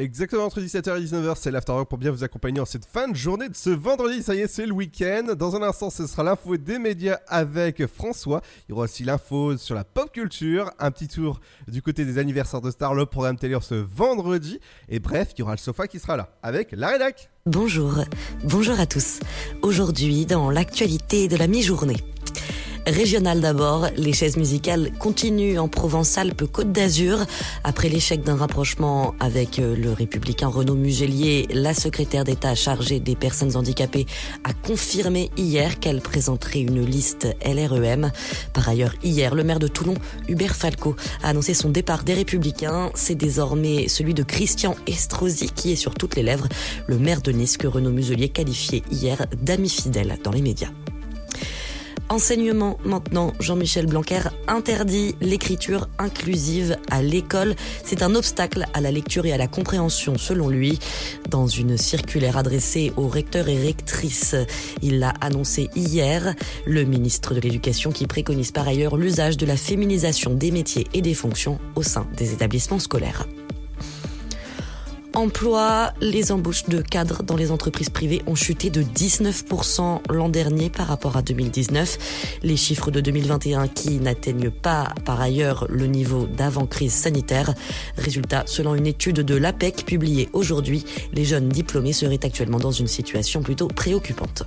Exactement entre 17h et 19h, c'est l'Afterwork pour bien vous accompagner en cette fin de journée de ce vendredi. Ça y est, c'est le week-end. Dans un instant, ce sera l'info des médias avec François. Il y aura aussi l'info sur la pop culture, un petit tour du côté des anniversaires de Star, le programme télé ce vendredi. Et bref, il y aura le sofa qui sera là avec la rédac. Bonjour, bonjour à tous. Aujourd'hui, dans l'actualité de la mi-journée. Régional d'abord, les chaises musicales continuent en Provence-Alpes-Côte d'Azur. Après l'échec d'un rapprochement avec euh, le républicain Renaud Mugelier, la secrétaire d'État chargée des personnes handicapées a confirmé hier qu'elle présenterait une liste LREM. Par ailleurs, hier, le maire de Toulon, Hubert Falco, a annoncé son départ des Républicains. C'est désormais celui de Christian Estrosi qui est sur toutes les lèvres, le maire de Nice que Renaud Muselier qualifiait hier d'ami fidèle dans les médias. Enseignement maintenant, Jean-Michel Blanquer interdit l'écriture inclusive à l'école. C'est un obstacle à la lecture et à la compréhension selon lui. Dans une circulaire adressée aux recteurs et rectrices, il l'a annoncé hier, le ministre de l'Éducation qui préconise par ailleurs l'usage de la féminisation des métiers et des fonctions au sein des établissements scolaires. Emploi, les embauches de cadres dans les entreprises privées ont chuté de 19% l'an dernier par rapport à 2019. Les chiffres de 2021 qui n'atteignent pas par ailleurs le niveau d'avant-crise sanitaire. Résultat, selon une étude de l'APEC publiée aujourd'hui, les jeunes diplômés seraient actuellement dans une situation plutôt préoccupante.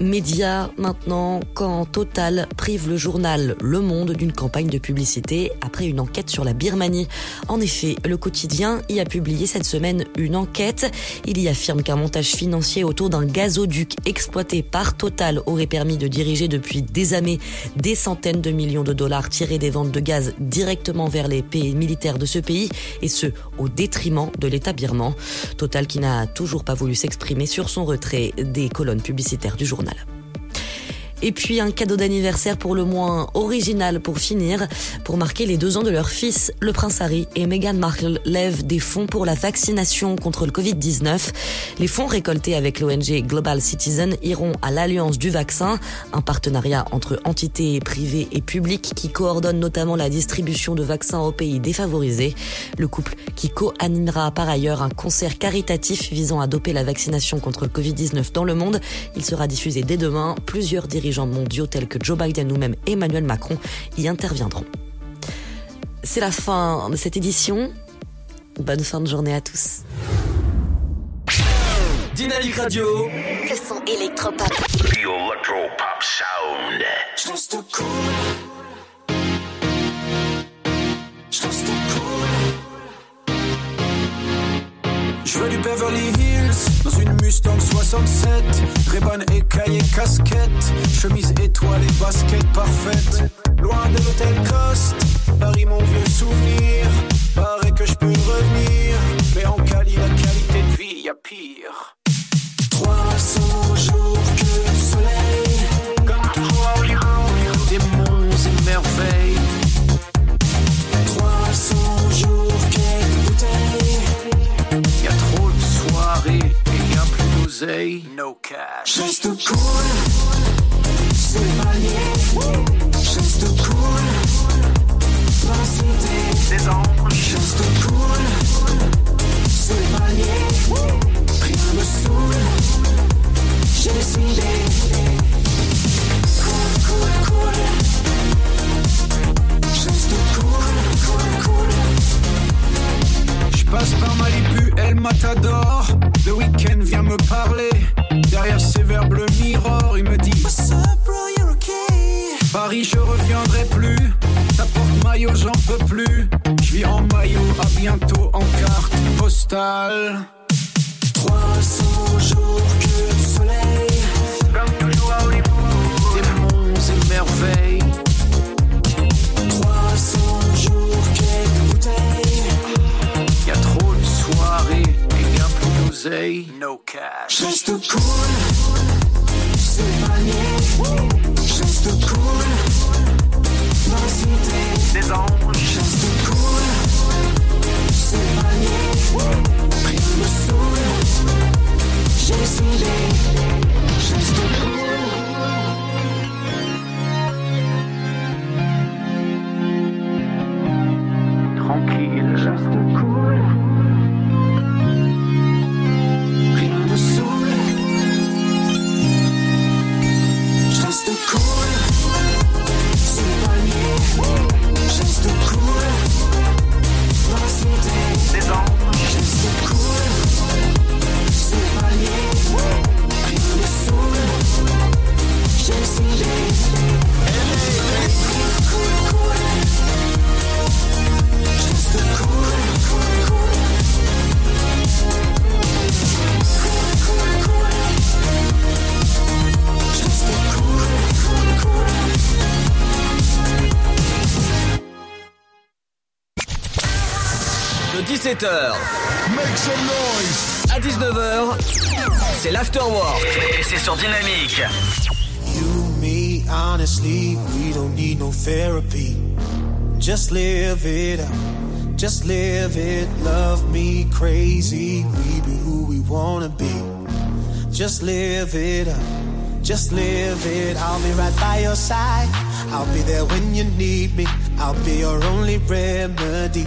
Média maintenant, quand Total prive le journal Le Monde d'une campagne de publicité après une enquête sur la Birmanie. En effet, le quotidien y a publié cette semaine une enquête. Il y affirme qu'un montage financier autour d'un gazoduc exploité par Total aurait permis de diriger depuis des années des centaines de millions de dollars tirés des ventes de gaz directement vers les pays militaires de ce pays et ce au détriment de l'État birman. Total qui n'a toujours pas voulu s'exprimer sur son retrait des colonnes publicitaires du journal journal. Et puis un cadeau d'anniversaire pour le moins original pour finir. Pour marquer les deux ans de leur fils, le prince Harry et Meghan Markle lèvent des fonds pour la vaccination contre le Covid-19. Les fonds récoltés avec l'ONG Global Citizen iront à l'Alliance du vaccin, un partenariat entre entités privées et publiques qui coordonne notamment la distribution de vaccins aux pays défavorisés. Le couple qui co-animera par ailleurs un concert caritatif visant à doper la vaccination contre le Covid-19 dans le monde. Il sera diffusé dès demain. Plusieurs dirigeants mondiaux tels que Joe Biden ou même Emmanuel Macron y interviendront. C'est la fin de cette édition. Bonne fin de journée à tous. Dynamique Radio. Le son électropop. The electropop sound. Just a cool. Just a cool. Je veux du Beverly Hills dans une Mustang 67. Reban écaillé casquette, chemise étoile et basket parfaite. Loin de l'hôtel Coste, Paris mon vieux souvenir. Paraît que je peux revenir, mais en Cali la qualité de vie y a pire. D'oseille. No cash. Juste cool, c'est manier. Juste cool. Des anges. Juste cool, c'est manier. Rien me saoule, j'ai décidé. Cool, cool, cool. Juste cool, cool, cool. Je passe par Malibu, El Matador. Le week-end vient me parler. Derrière ses verres bleu mirror, il me dit What's up, bro, you're okay. Paris, je reviendrai plus. Ta porte maillot, j'en peux plus. Je vis en maillot, à bientôt en carte postale. José. No cash. Reste cool, c'est panier. Reste cool, dans la cité des anges. Reste cool, c'est panier. Pris me saoule, j'ai décidé. Reste cool. tranquille. Reste cool. 17h Make some noise. à 19h, c'est l'Afterwork. Et c'est sur Dynamique. You, me, honestly, we don't need no therapy. Just live it up. Just live it. Love me crazy. We be who we wanna be. Just live it up. Just live it. I'll be right by your side. I'll be there when you need me. I'll be your only remedy.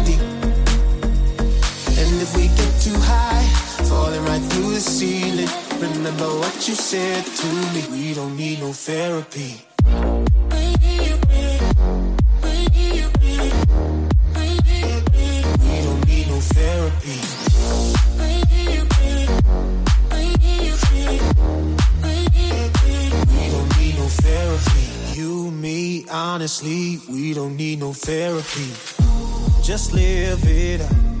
If we get too high, falling right through the ceiling, remember what you said to me. We don't need no therapy. We don't need no therapy. We don't need no therapy. You, me, honestly, we don't need no therapy. Just live it up.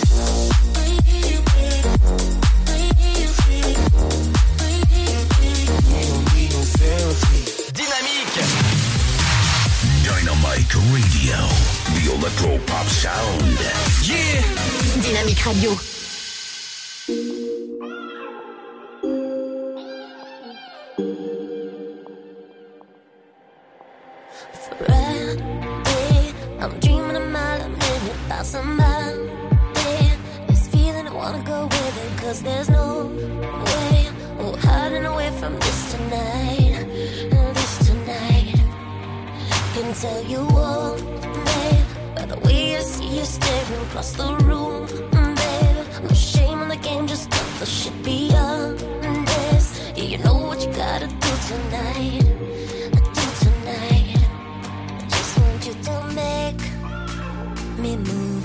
The electro pop sound. Yeah. Dynamique Radio. Across the room, mm, babe. No shame in the game, just cut the shit beyond this. Yeah, you know what you gotta do tonight. Do tonight. I just want you to make me move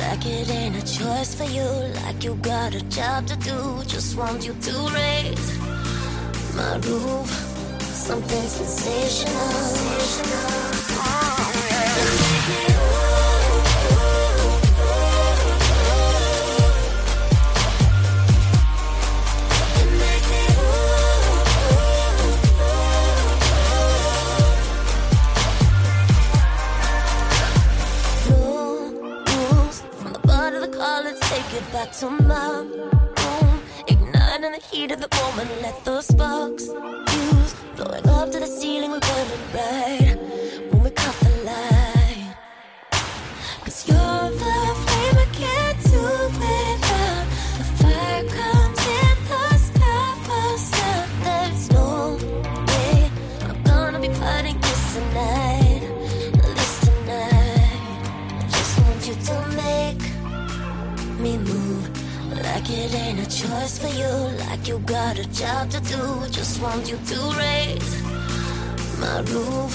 like it ain't a choice for you, like you got a job to do. Just want you to raise my roof, something sensational. Oh, no it back to my room. Igniting the heat of the moment. Let the sparks fuse. Blowing up to the ceiling. We're burning bright when we caught the light. Cause you're the flame I can't do for you. Like you got a job to do. Just want you to raise my roof.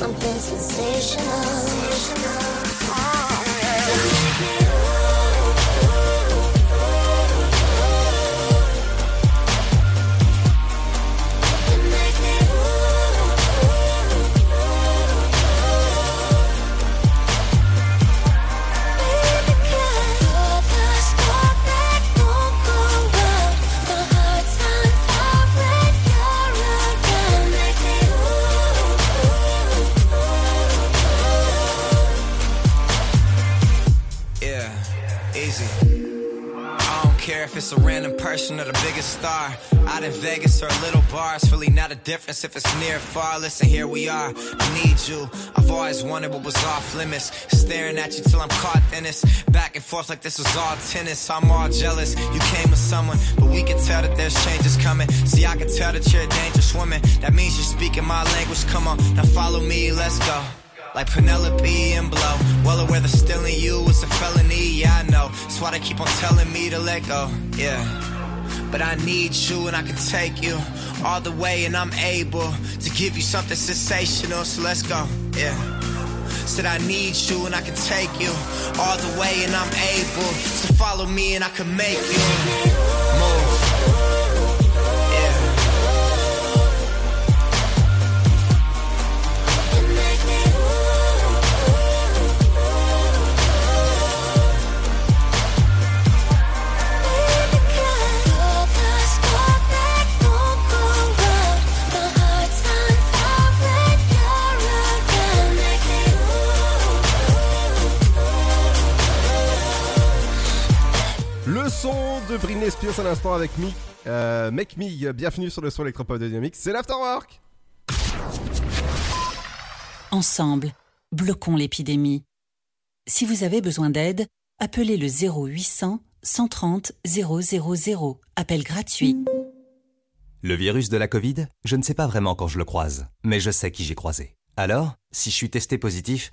something sensational. Oh, yeah, difference if it's near or far. Listen, here we are. I need you. I've always wanted what was off limits. Staring at you till I'm caught in this. Back and forth like this was all tennis. I'm all jealous. You came with someone, but we can tell that there's changes coming. See, I can tell that you're a dangerous woman. That means you're speaking my language. Come on, now follow me, let's go like Penelope and Blow. Well aware that stealing you is a felony, yeah, I know. That's why they keep on telling me to let go, yeah. But I need you and I can take you all the way, and I'm able to give you something sensational, so let's go, yeah. Said I need you and I can take you all the way, and I'm able to follow me and I can make you move. Son de Britney Spears à l'instant avec Me, euh, Make Me. Bienvenue sur le son électropop de Dynamique. C'est l'Afterwork. Ensemble, bloquons l'épidémie. Si vous avez besoin d'aide, appelez le 0800 130 000. Appel gratuit. Le virus de la Covid, je ne sais pas vraiment quand je le croise, mais je sais qui j'ai croisé. Alors, si je suis testé positif,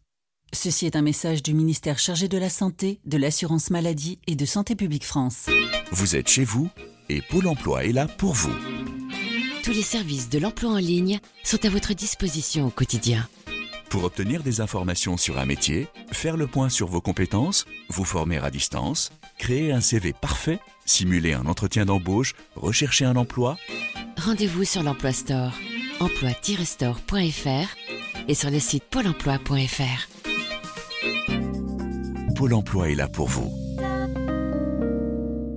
Ceci est un message du ministère chargé de la Santé, de l'Assurance Maladie et de Santé Publique France. Vous êtes chez vous et Pôle emploi est là pour vous. Tous les services de l'emploi en ligne sont à votre disposition au quotidien. Pour obtenir des informations sur un métier, faire le point sur vos compétences, vous former à distance, créer un CV parfait, simuler un entretien d'embauche, rechercher un emploi, Rendez-vous sur l'Emploi Store, emploi-store.fr et sur le site pôle emploi.fr. Pôle emploi est là pour vous.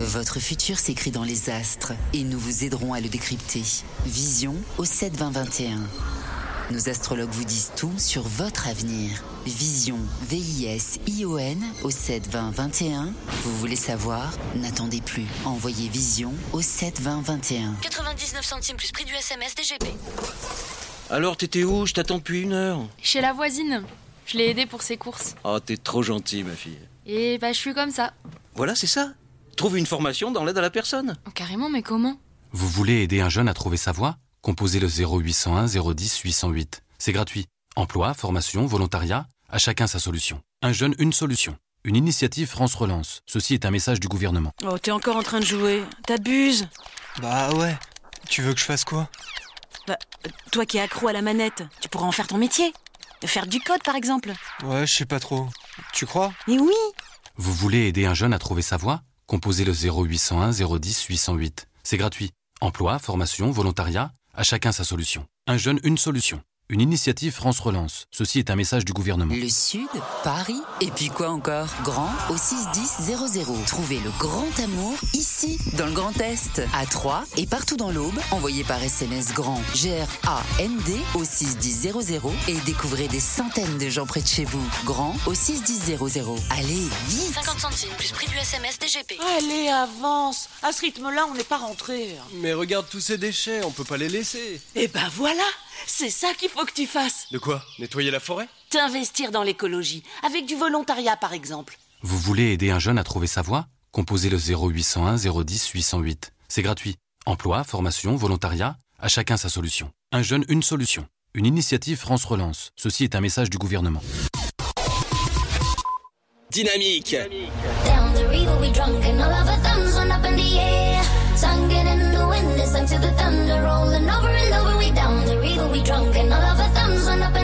Votre futur s'écrit dans les astres et nous vous aiderons à le décrypter. Vision au 72021. Nos astrologues vous disent tout sur votre avenir. Vision, V-I-S-I-O-N au 72021. Vous voulez savoir? N'attendez plus. Envoyez Vision au 72021. 99 centimes plus prix du SMS DGP. Alors, t'étais où? Je t'attends depuis une heure. Chez la voisine. Je l'ai aidée pour ses courses. Oh, t'es trop gentil, ma fille. Et bah, je suis comme ça. Voilà, c'est ça. Trouve une formation dans l'aide à la personne. Oh, carrément, mais comment? Vous voulez aider un jeune à trouver sa voie? Composez le 0801 010 808. C'est gratuit. Emploi, formation, volontariat, à chacun sa solution. Un jeune, une solution. Une initiative France Relance. Ceci est un message du gouvernement. Oh, t'es encore en train de jouer. T'abuses. Bah ouais. Tu veux que je fasse quoi? Bah, euh, toi qui es accro à la manette, tu pourras en faire ton métier. Faire du code, par exemple. Ouais, je sais pas trop. Tu crois? Mais oui Vous voulez aider un jeune à trouver sa voie? Composez le 0801 010 808. C'est gratuit. Emploi, formation, volontariat, à chacun sa solution. Un jeune, une solution. Une initiative France Relance. Ceci est un message du gouvernement. Le Sud, Paris, et puis quoi encore? Grand au 61000. Trouvez le grand amour ici, dans le Grand Est, à Troyes et partout dans l'Aube. Envoyez par SMS grand G-R-A-N-D au 61000 et découvrez des centaines de gens près de chez vous. Grand au 61000. Allez, vite 50 centimes plus prix du SMS DGP. Allez, avance À ce rythme-là, on n'est pas rentré. Mais regarde tous ces déchets, on peut pas les laisser. Eh ben voilà C'est ça qu'il faut que tu fasses. De quoi Nettoyer la forêt T'investir dans l'écologie, avec du volontariat par exemple. Vous voulez aider un jeune à trouver sa voie Composez le 0801 010 808. C'est gratuit. Emploi, formation, volontariat, à chacun sa solution. Un jeune, une solution. Une initiative France Relance. Ceci est un message du gouvernement. Dynamique. Down the river we drunk. And all of our thumbs went up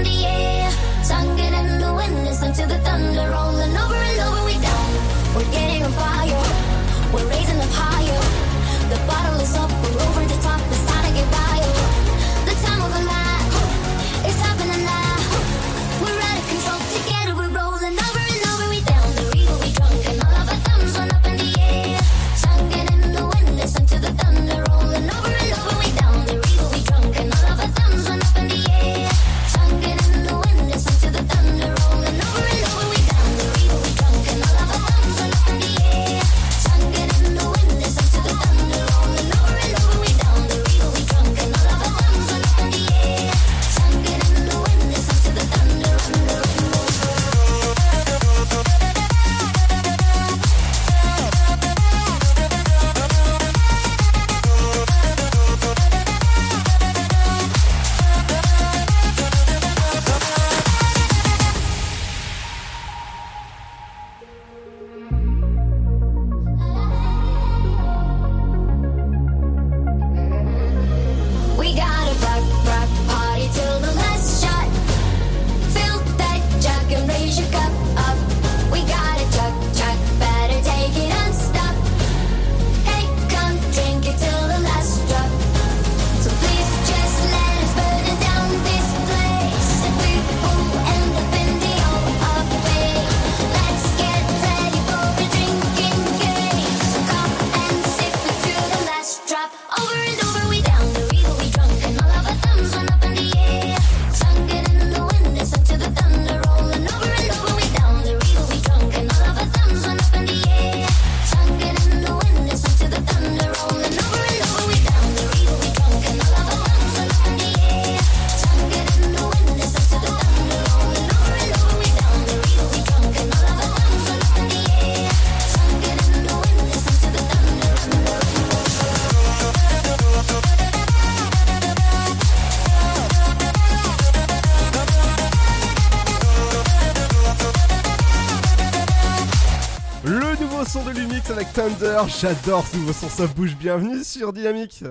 son de Lumix avec Thunder, j'adore ce nouveau son, ça bouge. Bienvenue sur Dynamique.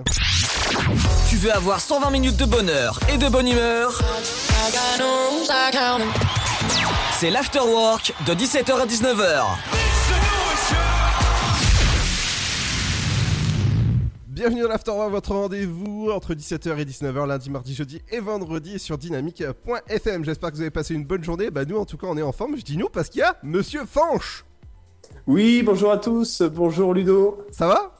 Tu veux avoir 120 minutes de bonheur et de bonne humeur C'est l'afterwork de 17h à 19h. Bienvenue dans l'Afterwork, votre rendez-vous entre 17h et 19h lundi, mardi, jeudi et vendredi sur dynamique.fm. J'espère que vous avez passé une bonne journée. Bah nous en tout cas on est en forme. Je dis nous parce qu'il y a Monsieur Fanche. Oui, bonjour à tous, bonjour Ludo. Ça va?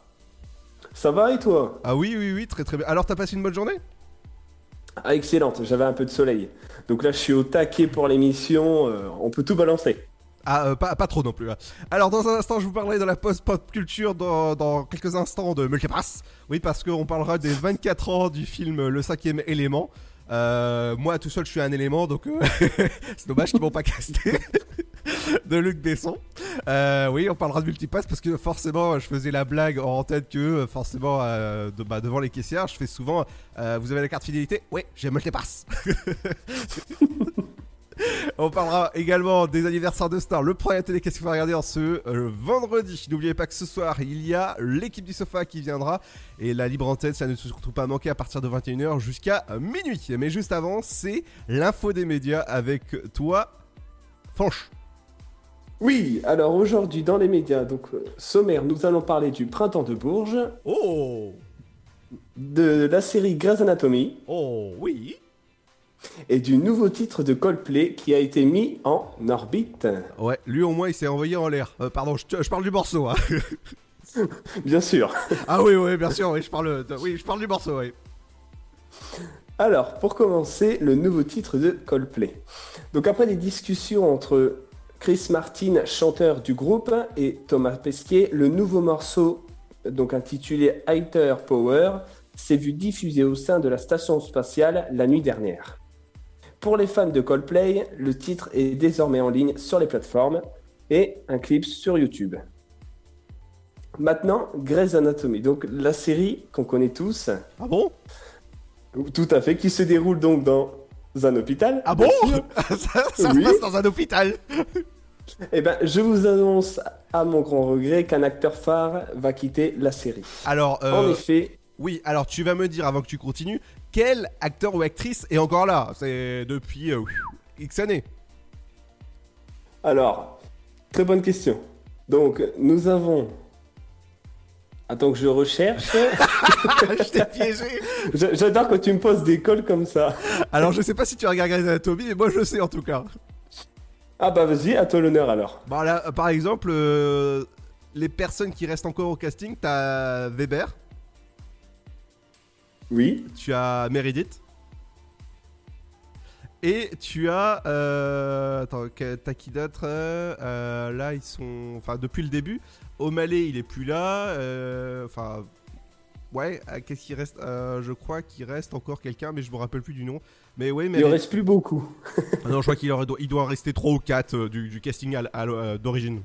Ça va et toi? Ah oui oui oui très très bien. Alors t'as passé une bonne journée? Ah excellente, j'avais un peu de soleil. Donc là je suis au taquet pour l'émission, euh, on peut tout balancer. Ah, euh, pas, pas trop non plus. hein. Alors, dans un instant, je vous parlerai de la post-pop culture dans, dans quelques instants de Multipass. Oui, parce qu'on parlera des 24 ans du film Le cinquième élément. Euh, moi, tout seul, je suis un élément, donc euh, c'est dommage qu'ils m'ont pas casté. de Luc Besson. Euh, oui, on parlera de Multipass parce que forcément, je faisais la blague en tête que forcément, bah, devant les caissières, je fais souvent Vous avez la carte fidélité? Oui, j'ai Multipass. On parlera également des anniversaires de stars. Le premier télé, qu'est-ce qu'il faut regarder en ce euh, vendredi? N'oubliez pas que ce soir, il y a l'équipe du sofa qui viendra. Et la libre antenne, ça ne se retrouve pas à manquer à partir de 21h jusqu'à minuit. Mais juste avant, c'est l'info des médias avec toi, Fanche. Oui, alors aujourd'hui dans les médias, donc euh, sommaire, nous allons parler du printemps de Bourges. Oh De la série Grey's Anatomy. Oh oui Et du nouveau titre de Coldplay qui a été mis en orbite. Ouais, lui au moins il s'est envoyé en l'air. Euh, pardon, je, parle du morceau. Hein. Bien sûr. ah oui, oui, bien sûr, oui, je parle, de- oui, je parle du morceau, oui. Alors, pour commencer, le nouveau titre de Coldplay. Donc après des discussions entre Chris Martin, chanteur du groupe, et Thomas Pesquet, le nouveau morceau, donc intitulé Higher Power, s'est vu diffusé au sein de la station spatiale la nuit dernière. Pour les fans de Coldplay, le titre est désormais en ligne sur les plateformes et un clip sur YouTube. Maintenant, Grey's Anatomy, donc la série qu'on connaît tous. Ah bon? Tout à fait, qui se déroule donc dans un hôpital. Ah bon? Ça, ça Oui. se passe dans un hôpital. Eh ben, je vous annonce à mon grand regret qu'un acteur phare va quitter la série. Alors, euh, En effet, Oui, alors tu vas me dire avant que tu continues, quel acteur ou actrice est encore là? C'est depuis euh, X années. alors, très bonne question. Donc, nous avons. Attends que je recherche. je t'ai piégé. J'adore quand tu me poses des cols comme ça. Alors je sais pas si tu regardes Grey's Anatomy, mais moi je sais en tout cas. Ah bah vas-y, à toi l'honneur alors. Bon là, euh, par exemple, euh, les personnes qui restent encore au casting, t'as Weber, Oui. tu as Meredith. Et tu as... Euh, attends, t'as qui d'autre Euh, euh, Là, ils sont... Enfin, depuis le début, O'Malley, il est plus là. euh, Enfin... ouais, qu'est-ce qui reste Je crois qu'il reste encore quelqu'un, mais je me rappelle plus du nom. Mais ouais, mais... Il en reste plus beaucoup. Ah non, je crois qu'il doit, il doit en rester 3 ou 4 du, du casting d'origine.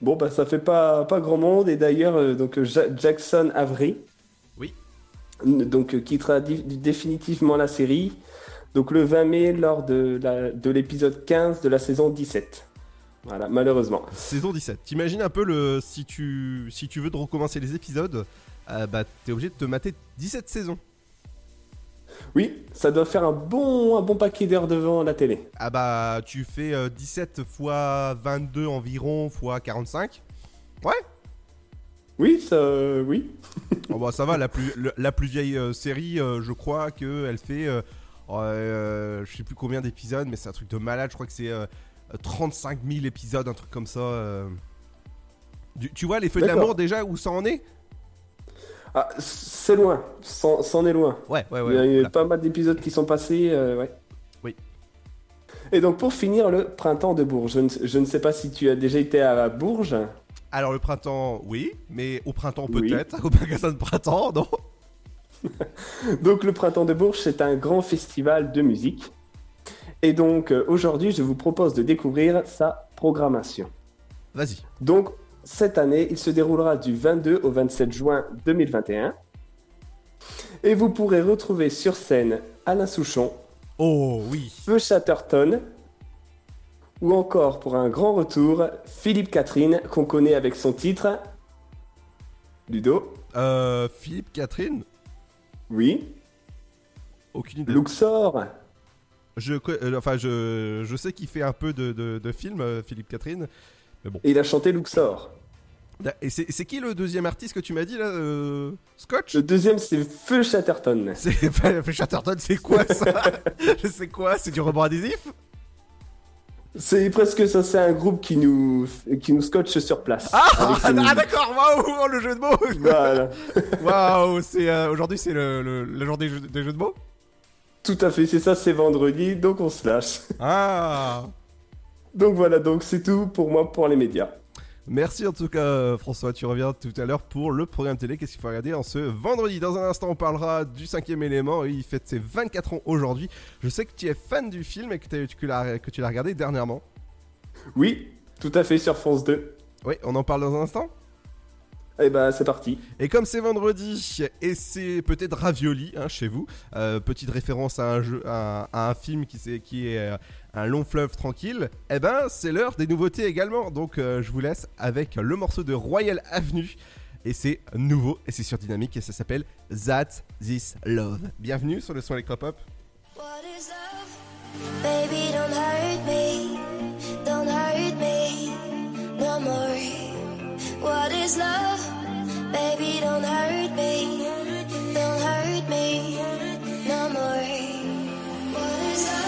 Bon bah ça fait pas, pas grand monde et d'ailleurs donc Ja- Jackson Avery. Donc euh, quittera définitivement la série. Donc le 20 mai lors de l'épisode 15 de la saison 17. Voilà, malheureusement. Saison 17. T'imagines un peu le... Si tu, si tu veux de recommencer les épisodes, euh, bah t'es obligé de te mater 17 saisons. Oui, ça doit faire un bon, un bon paquet d'heures devant la télé. Ah bah tu fais euh, 17 fois 22 environ fois 45. Ouais Oui, ça, euh, oui. Oh bah ça va, la plus, la plus vieille euh, série, euh, je crois qu'elle fait... euh, euh, je sais plus combien d'épisodes, mais c'est un truc de malade, je crois que c'est... euh, 35 000 épisodes, un truc comme ça. Du- tu vois, les feux de l'amour déjà, où ça en est? Ah, c'est loin, c'en est loin. Ouais, ouais, Il y a ouais. eu voilà. pas mal d'épisodes qui sont passés, ouais. Oui. Et donc pour finir, le printemps de Bourges. Je ne, je ne sais pas si tu as déjà été à Bourges. Alors le printemps, oui, mais au printemps Oui. peut-être, au magasin de printemps, non? Donc le printemps de Bourges, c'est un grand festival de musique. Et donc euh, aujourd'hui, je vous propose de découvrir sa programmation. Vas-y. Donc cette année, il se déroulera du 22 au 27 juin 2021. Et vous pourrez retrouver sur scène Alain Souchon, Oh oui. Feu Chatterton, ou encore pour un grand retour, Philippe Catherine, qu'on connaît avec son titre Ludo. Euh, Philippe, Catherine? Oui. Aucune idée. Luxor. Je, euh, enfin, je, je sais qu'il fait un peu de, de, de films, euh, Philippe Catherine. Mais bon. Et il a chanté Luxor. Et c'est qui le deuxième artiste que tu m'as dit là euh, Scotch? Le deuxième, c'est Feu Chatterton. Enfin, Chatterton, c'est quoi ça? C'est quoi C'est du rebord adhésif? C'est presque ça, c'est un groupe qui nous, qui nous scotche sur place. Ah, ah, musiques. d'accord, waouh, le jeu de mots Voilà. Waouh, c'est euh, aujourd'hui c'est le, le, le jour des jeux, des jeux de mots? Tout à fait, c'est ça, c'est vendredi, donc on se lâche. Ah Donc voilà, donc c'est tout pour moi pour les médias. Merci en tout cas euh, François, tu reviens tout à l'heure pour le programme télé. Qu'est-ce qu'il faut regarder en ce vendredi? Dans un instant on parlera du cinquième élément, il fête ses 24 ans aujourd'hui. Je sais que tu es fan du film et que, l'as- tu l'as regardé dernièrement. Oui, tout à fait, sur France 2. Oui, on en parle dans un instant? Eh ben, c'est parti. Et comme c'est vendredi et c'est peut-être ravioli hein, chez vous, euh, petite référence à un, jeu, à, à un film qui, qui est euh, un long fleuve tranquille, eh ben c'est l'heure des nouveautés également. Donc euh, je vous laisse avec le morceau de Royal Avenue. Et c'est nouveau et c'est sur Dynamique et ça s'appelle That This Love. Bienvenue sur le son électropop. Baby, don't hurt me, don't hurt me no more. What is love? Baby, don't hurt me, don't hurt me no more. What is?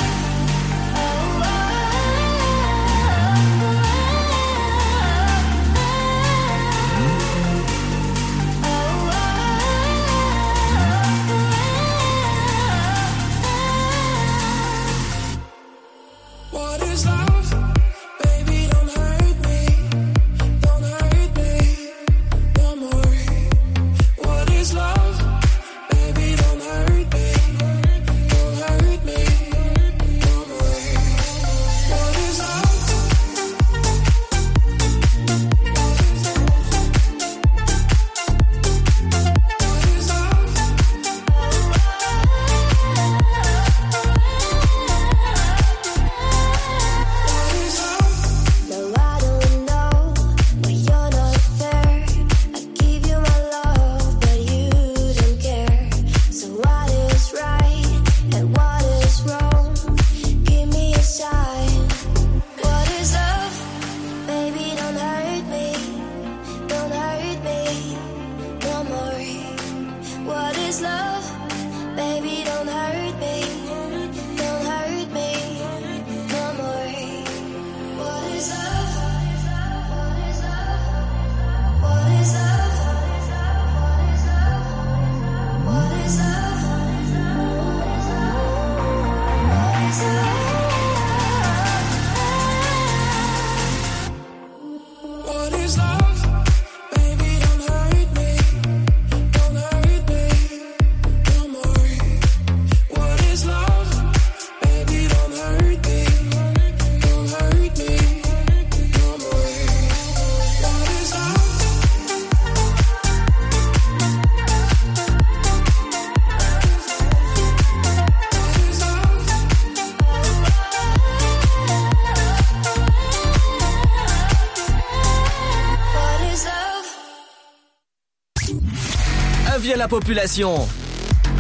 Population.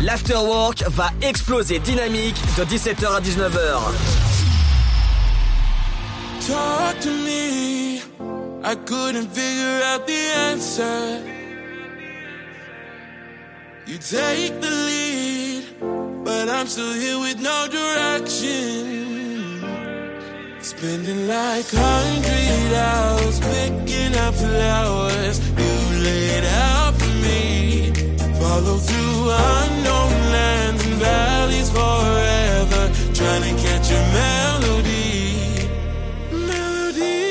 L'afterwork va exploser dynamique de 17h à 19h. Talk to me. I couldn't figure out the answer. You take the lead, but I'm still here with no direction. Spending like hundred hours picking up flowers you laid out. Follow through unknown lands and valleys forever, trying to catch a melody. Melody.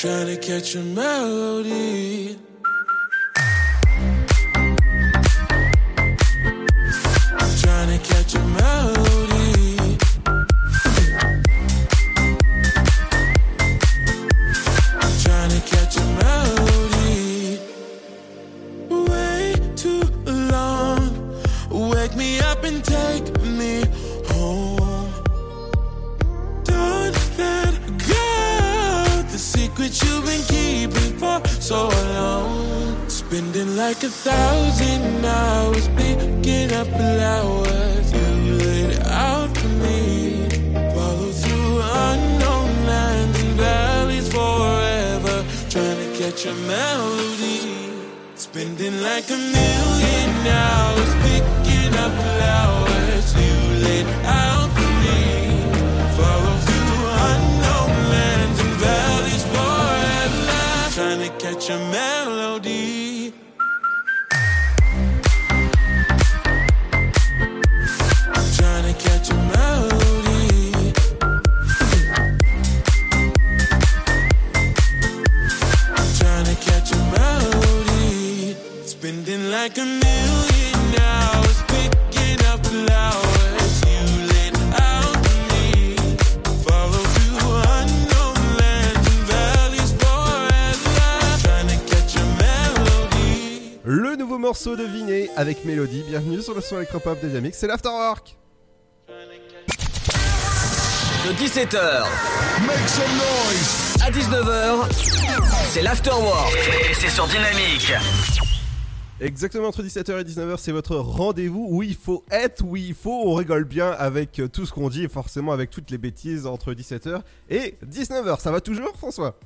Trying to catch a melody. Avec Mélodie. Bienvenue sur le son électropop des Amix, c'est l'Afterwork. De 17h à 19h, c'est l'afterwork. Et c'est sur Dynamique. Exactement entre 17h et 19h, c'est votre rendez-vous où il faut être, où il faut, on rigole bien avec euh, tout ce qu'on dit et forcément avec toutes les bêtises entre 17h et 19h. Ça va toujours, François?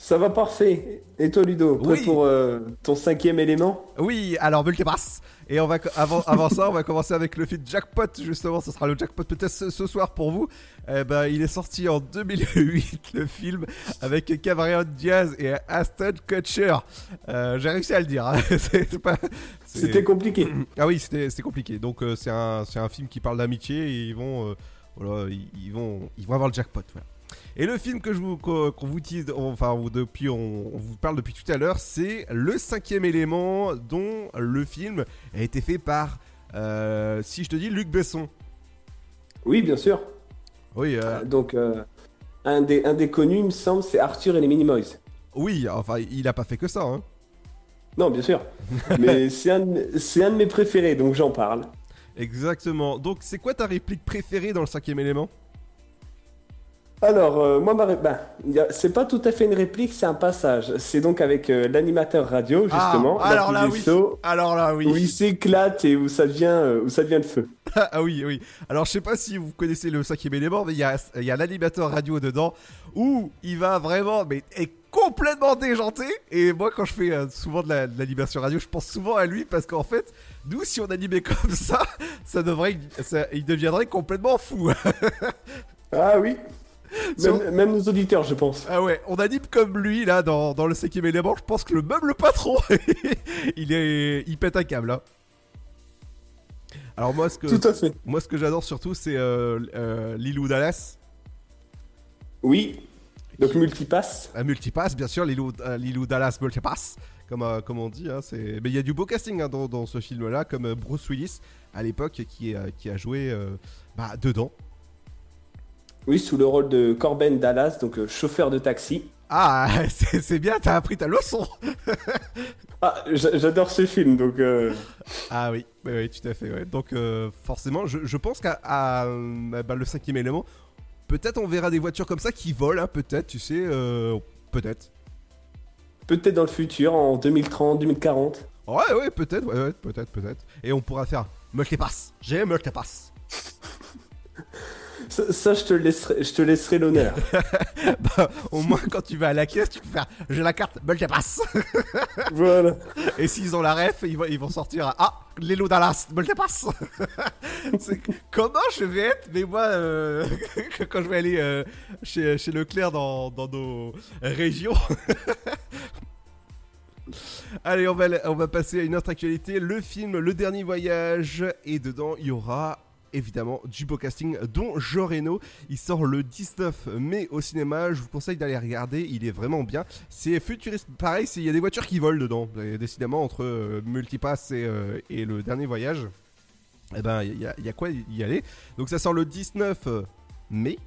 Ça va parfait. Et toi, Ludo, prêt Oui. pour euh, ton cinquième élément? Oui, alors multipass. Et on va avant, avant ça, on va commencer avec le film Jackpot. Justement, ce sera le jackpot peut-être ce, ce soir pour vous. Eh ben, il est sorti en 2008 le film avec Cameron Diaz et Aston Kutcher. Euh, J'ai réussi à le dire. hein. C'était compliqué. Ah oui, c'était compliqué. Donc euh, c'est un, film qui parle d'amitié et ils vont, voilà, ils, ils vont, ils vont avoir le jackpot. Voilà. Et le film que je vous, qu'on vous tease, enfin depuis, on, on vous parle depuis tout à l'heure, c'est le cinquième élément dont le film a été fait par, euh, si je te dis Luc Besson. Oui, bien sûr. Oui. euh, Donc, euh, un, des, un des connus, il me semble, c'est Arthur et les Minimoys. Oui, enfin, il a pas fait que ça. Hein. Non, bien sûr. Mais c'est un, un de mes préférés, donc j'en parle. Exactement. Donc c'est quoi ta réplique préférée dans le cinquième élément? Alors, euh, moi, ma ben, a- c'est pas tout à fait une réplique, c'est un passage. C'est donc avec euh, l'animateur radio, justement. Ah, alors Marc là, oui. Alors là, oui. Où il s'éclate et où ça devient, euh, où ça devient le feu. ah oui, oui. Alors je sais pas si vous connaissez le cinquième élément, mais il y a, il y a l'animateur radio dedans où il va vraiment, mais est complètement déjanté. Et moi, quand je fais souvent de la- de l'animation radio, je pense souvent à lui parce qu'en fait, nous, si on animait comme ça, ça devrait, ça- il deviendrait complètement fou. Ah oui. Même, même nos auditeurs, je pense. Ah ouais, on anime comme lui là dans, dans le cinquième élément. Je pense que le même le patron, il est, il pète un câble. hein. Alors moi, ce que, Tout à fait. moi, ce que j'adore surtout, c'est euh, euh, Lilou Dallas. Oui. Donc multipass. Un multipass, bien sûr, Lilou, euh, Lilou Dallas multipass, comme, euh, comme on dit. hein, c'est... Mais il y a du beau casting hein, dans, dans ce film-là, comme euh, Bruce Willis à l'époque qui, euh, a joué euh, bah, dedans. Oui, sous le rôle de Corben Dallas, donc euh, chauffeur de taxi. Ah, c'est, bien, t'as appris ta leçon. Ah, j'a- j'adore ce film, donc. euh, Ah oui, oui, oui, tout à fait. ouais. Donc euh, forcément, je, je pense qu'à euh, bah, le cinquième élément, peut-être on verra des voitures comme ça qui volent, hein, peut-être, tu sais, euh, peut-être. Peut-être dans le futur, en 2030, 2040. Ouais, ouais, peut-être, ouais, ouais, peut-être, peut-être. Et on pourra faire multipass. J'ai multipass. Ça, ça, je te laisserai, je te laisserai l'honneur. bah, au moins, quand tu vas à la caisse, tu peux faire j'ai la carte multipass. voilà. Et s'ils ont la ref, ils vont, ils vont sortir Ah, Lélo Dallas, multipass. C'est- Comment je vais être Mais moi, euh, quand je vais aller euh, chez, chez Leclerc dans, dans nos régions. Allez, on va, on va passer à une autre actualité. Le film Le Dernier Voyage. Et dedans, il y aura évidemment du beau casting, dont Jean Reno. Il sort le 19 mai au cinéma. Je vous conseille d'aller regarder. Il est vraiment bien. C'est futuriste. Pareil, il y a des voitures qui volent dedans. Décidément, entre euh, Multipass et, euh, et Le Dernier Voyage, eh ben, il y, a- quoi y aller. Donc, ça sort le 19 mai.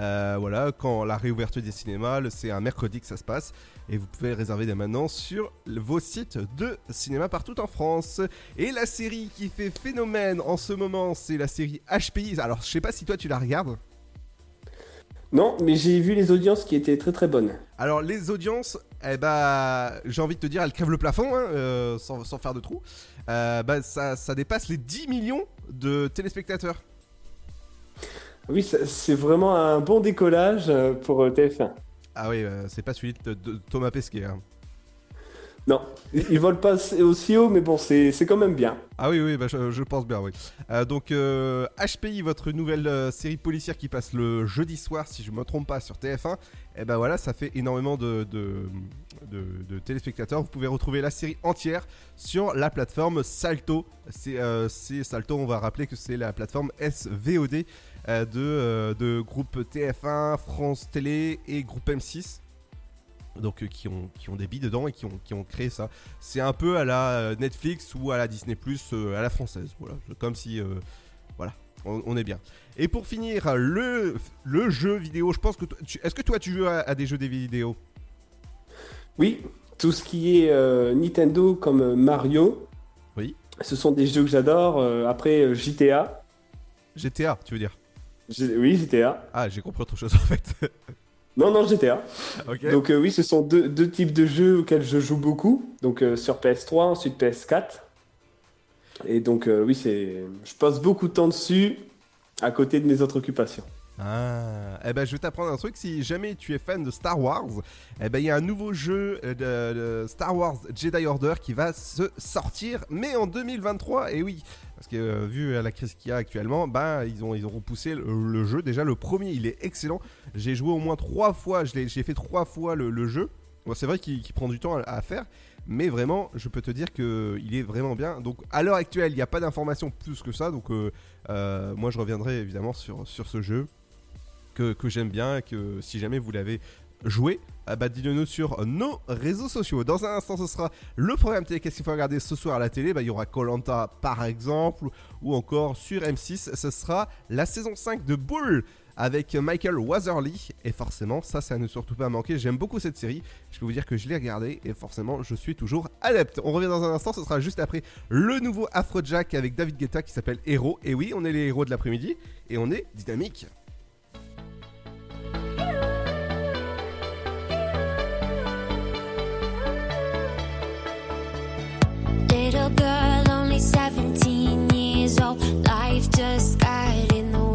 Euh, voilà, quand la réouverture des cinémas, c'est un mercredi que ça se passe. Et vous pouvez réserver dès maintenant sur le- vos sites de cinéma partout en France. Et la série qui fait phénomène en ce moment, c'est la série HPI. Alors, je sais pas si toi tu la regardes. Non, mais j'ai vu les audiences qui étaient très très bonnes. Alors, les audiences, eh bah, j'ai envie de te dire, elles crèvent le plafond, hein, euh, sans, sans faire de trou. Euh, bah, ça, ça dépasse les 10 millions de téléspectateurs. Oui, c'est vraiment un bon décollage euh, pour euh, TF1. Ah oui, euh, c'est pas celui de, de Thomas Pesquet. hein. Non, ils volent pas aussi haut, mais bon, c'est quand même bien. Ah oui, oui, bah, je, je pense bien, oui. Euh, donc, euh, HPI, votre nouvelle euh, série policière qui passe le jeudi soir, si je me trompe pas, sur TF1, et ben voilà, ça fait énormément de, de, de- de téléspectateurs. Vous pouvez retrouver la série entière sur la plateforme Salto. C'est euh, Salto, on va rappeler que c'est la plateforme SVOD euh, de, euh, de groupe TF1, France Télé et groupe M6 donc euh, qui ont, qui ont des billes dedans et qui ont, qui ont créé ça. C'est un peu à la euh, Netflix ou à la Disney Plus à la française, voilà. Comme si, euh, voilà, on, on est bien. Et pour finir, le, le jeu vidéo, je pense que... Est-ce que toi tu joues à, à des jeux des vidéo? Oui, tout ce qui est euh, Nintendo comme euh, Mario. Oui. Ce sont des jeux que j'adore. Euh, après, euh, GTA. GTA, tu veux dire? Oui, GTA. Ah, j'ai compris autre chose en fait. Non, non, GTA. Donc euh, oui, ce sont deux, deux types de jeux auxquels je joue beaucoup. Donc euh, sur PS3, ensuite PS4. Et donc euh, oui, c'est, je passe beaucoup de temps dessus à côté de mes autres occupations. Ah, eh ben je vais t'apprendre un truc. Si jamais tu es fan de Star Wars, eh ben il y a un nouveau jeu euh, de, Star Wars Jedi Order qui va se sortir, mais en 2023. Et oui, parce que euh, vu la crise qu'il y a actuellement, ben ils ont ils repoussé le, jeu. Déjà le premier, il est excellent. J'ai joué au moins trois fois. J'ai fait trois fois le, jeu. C'est vrai qu'il qu'il prend du temps à, faire. Mais vraiment, je peux te dire que il est vraiment bien. Donc, à l'heure actuelle, il n'y a pas d'informations plus que ça. Donc, euh, moi, je reviendrai évidemment sur ce jeu que, j'aime bien que si jamais vous l'avez joué, ah bah dites-le nous sur nos réseaux sociaux. Dans un instant, ce sera le programme télé. Qu'est-ce qu'il faut regarder ce soir à la télé? Bah, Il y aura Colanta par exemple, ou encore sur M6, ce sera la saison 5 de Bull avec Michael Watherly. Et forcément, ça, ça ne surtout pas manquer. J'aime beaucoup cette série. Je peux vous dire que je l'ai regardée et forcément, je suis toujours adepte. On revient dans un instant. Ce sera juste après le nouveau Afrojack avec David Guetta qui s'appelle Héros. Et oui, on est les héros de l'après-midi et on est dynamique. Little girl, only 17 years old. Life just got in the way.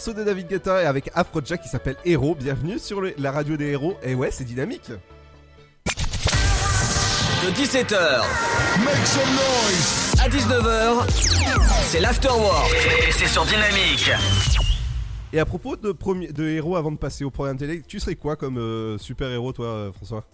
Morceau de David Guetta et avec Afrojack qui s'appelle Héros. Bienvenue sur le- la radio des héros. Et ouais, c'est dynamique. De 17h à 19h, c'est l'afterwork et c'est sur Dynamique. Et à propos de, premier- de héros avant de passer au programme télé, tu serais quoi comme euh, super héros toi, euh, François?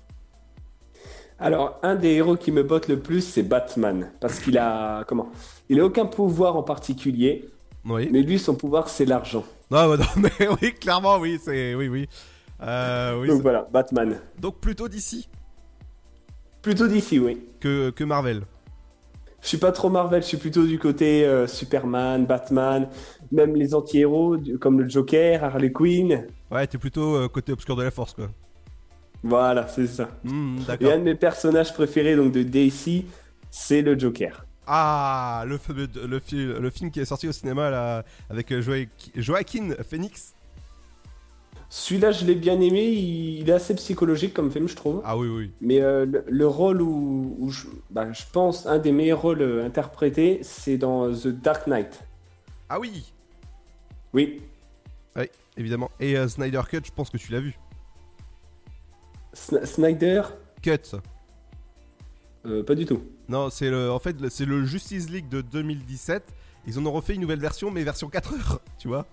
Alors, un des héros qui me botte le plus, c'est Batman. Parce qu'il a. Comment? Il a aucun pouvoir en particulier. Oui. Mais lui, son pouvoir, c'est l'argent. Non, bah non, mais oui, clairement, oui, c'est. Oui, oui. Euh, oui Donc voilà, Batman. Donc plutôt d'ici Plutôt d'ici, oui. que, que Marvel. Je suis pas trop Marvel, je suis plutôt du côté euh, Superman, Batman, même les anti-héros comme le Joker, Harley Quinn. Ouais, t'es plutôt euh, côté obscur de la force, quoi. Voilà, c'est ça. Hmm, Et un de mes personnages préférés donc de DC, c'est le Joker. Ah, le, le, fi- le film qui est sorti au cinéma là, avec euh, Joaqu- Joaquin Phoenix. Celui-là, je l'ai bien aimé, il, il est assez psychologique comme film, je trouve. Ah oui, oui. Mais euh, le, le rôle où, où je, bah, je pense un des meilleurs rôles euh, interprétés, c'est dans The Dark Knight. Ah oui Oui. Oui, évidemment. Et euh, Snyder Cut, je pense que tu l'as vu. Sn- Snyder? Cut. Euh, Pas du tout. Non, c'est le, en fait, c'est le Justice League de 2017. Ils en ont refait une nouvelle version, mais version 4 heures, tu vois.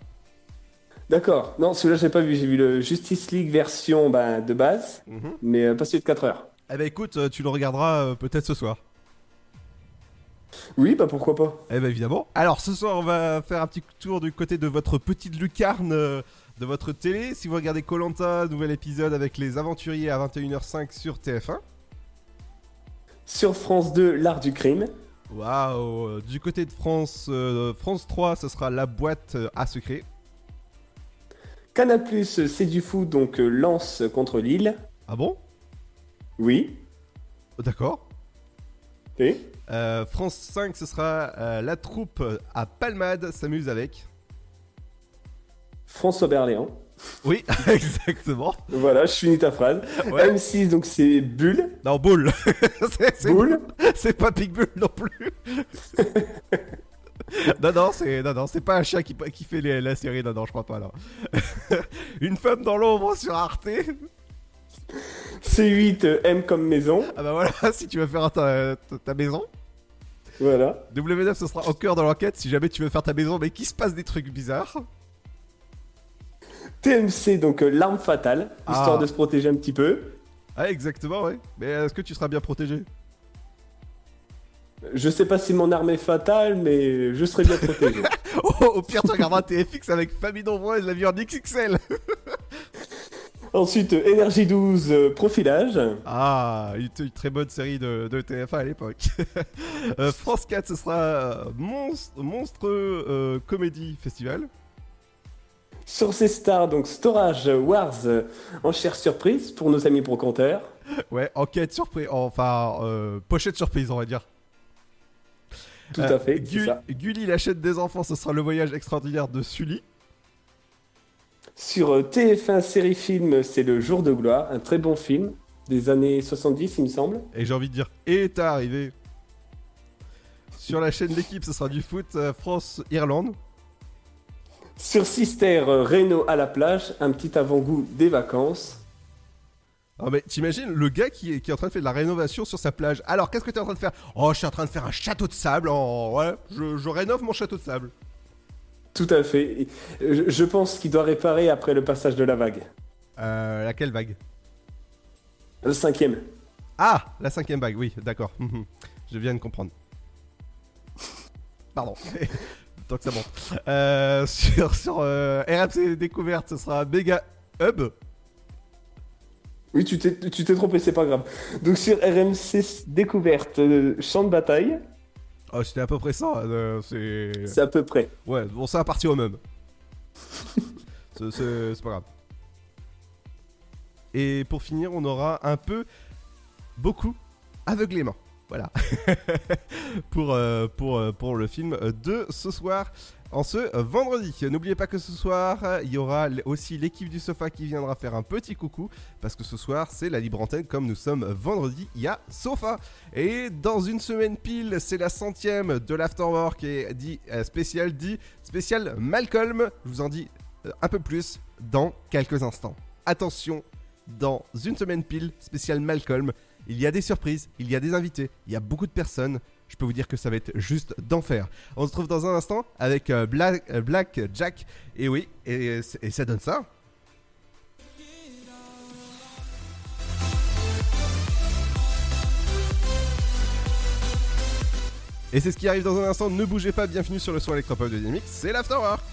D'accord. Non, celui-là, j'ai pas vu. J'ai vu le Justice League version bah, de base, Mhm. mais euh, pas celui de 4 heures. Eh ben écoute, euh, tu le regarderas euh, peut-être ce soir. Oui, bah pourquoi pas. Eh ben évidemment. Alors ce soir, on va faire un petit tour du côté de votre petite lucarne de votre télé. Si vous regardez Colanta, nouvel épisode avec les aventuriers à 21h05 sur TF1. Sur France 2, l'art du crime. Waouh euh, Du côté de France, euh, France 3, ce sera la boîte euh, à secret. Canal+, c'est du fou, donc lance contre Lille. Ah bon? Oui. D'accord. Et? Euh, France 5, ce sera euh, la troupe à Palmade s'amuse avec. François Berléand. Oui, exactement. Voilà, je finis ta phrase. Ouais. M6, donc c'est Bulle. Non, Boule. c'est, Boule. c'est pas Big Bull non plus. non, non, c'est, non, non, c'est pas un chat qui, qui fait les- la série. Non, non, je crois pas là. Une femme dans l'ombre sur Arte. C8, euh, M comme maison. Ah bah voilà, si tu veux faire ta, ta- ta maison. Voilà. W9, ce sera au cœur de l'enquête si jamais tu veux faire ta maison, mais qu'il se passe des trucs bizarres. TMC, donc euh, l'arme fatale, histoire Ah. de se protéger un petit peu. Ah, exactement, ouais. Mais est-ce que tu seras bien protégé? Je sais pas si mon arme est fatale, mais je serai bien protégé. Oh, Au pire, tu regarderas TFX avec famille nombreuse, la vie en XXL. Ensuite, Énergie 12, euh, profilage. Ah, une, une très bonne série de, de TF1 à l'époque. Euh, France 4, ce sera Monstre, Monstreux euh, Comédie Festival. Sur ces stars, donc Storage Wars, euh, enchère surprise pour nos amis brocanteurs. Ouais, enquête surprise, enfin, euh, pochette surprise, on va dire. Tout Euh, à fait, Gu- ça. Gulli, la chaîne des enfants, ce sera le voyage extraordinaire de Sully. Sur euh, TF1 série film, c'est Le Jour de gloire, un très bon film des années 70, il me semble. Et j'ai envie de dire, est arrivé. Sur la chaîne d'équipe, ce sera du foot France-Irlande. Sur Sister euh, Reno à la plage, un petit avant-goût des vacances. Ah mais t'imagines le gars qui est, qui est en train de faire de la rénovation sur sa plage. Alors qu'est-ce que t'es en train de faire? Oh je suis en train de faire un château de sable. Ouais, je, je rénove mon château de sable. Tout à fait. Je, je pense qu'il doit réparer après le passage de la vague. Euh, laquelle vague? Le cinquième. Ah La cinquième vague, oui, d'accord. Je viens de comprendre. Pardon. Tant que ça monte. Euh, sur sur euh, RMC Découverte, ce sera Mega Hub. Oui, tu t'es tu t'es trompé, c'est pas grave. Donc sur RMC Découverte, euh, champ de bataille, Oh, c'était à peu près ça. euh, c'est. c'est à peu près. Ouais, bon, ça a parti au même. c'est c'est- c'est pas grave. Et pour finir, on aura un peu, beaucoup, aveuglément. Voilà. pour, euh, euh, pour le film de ce soir, en ce vendredi. N'oubliez pas que ce soir, il y aura aussi l'équipe du sofa qui viendra faire un petit coucou. Parce que ce soir, c'est la libre antenne. Comme nous sommes vendredi, il y a sofa. Et dans une semaine pile, c'est la centième de l'Afterwork et dit euh, spécial, dit spécial Malcolm. Je vous en dis un peu plus dans quelques instants. Attention, dans une semaine pile, spécial Malcolm, il y a des surprises, il y a des invités, il y a beaucoup de personnes. Je peux vous dire que ça va être juste d'enfer. On se retrouve dans un instant avec euh, Black, euh, Black Jack. Et oui, et, ça donne ça. Et c'est ce qui arrive dans un instant. Ne bougez pas, bienvenue sur le son électropop de Dynamics, c'est l'Afterwork.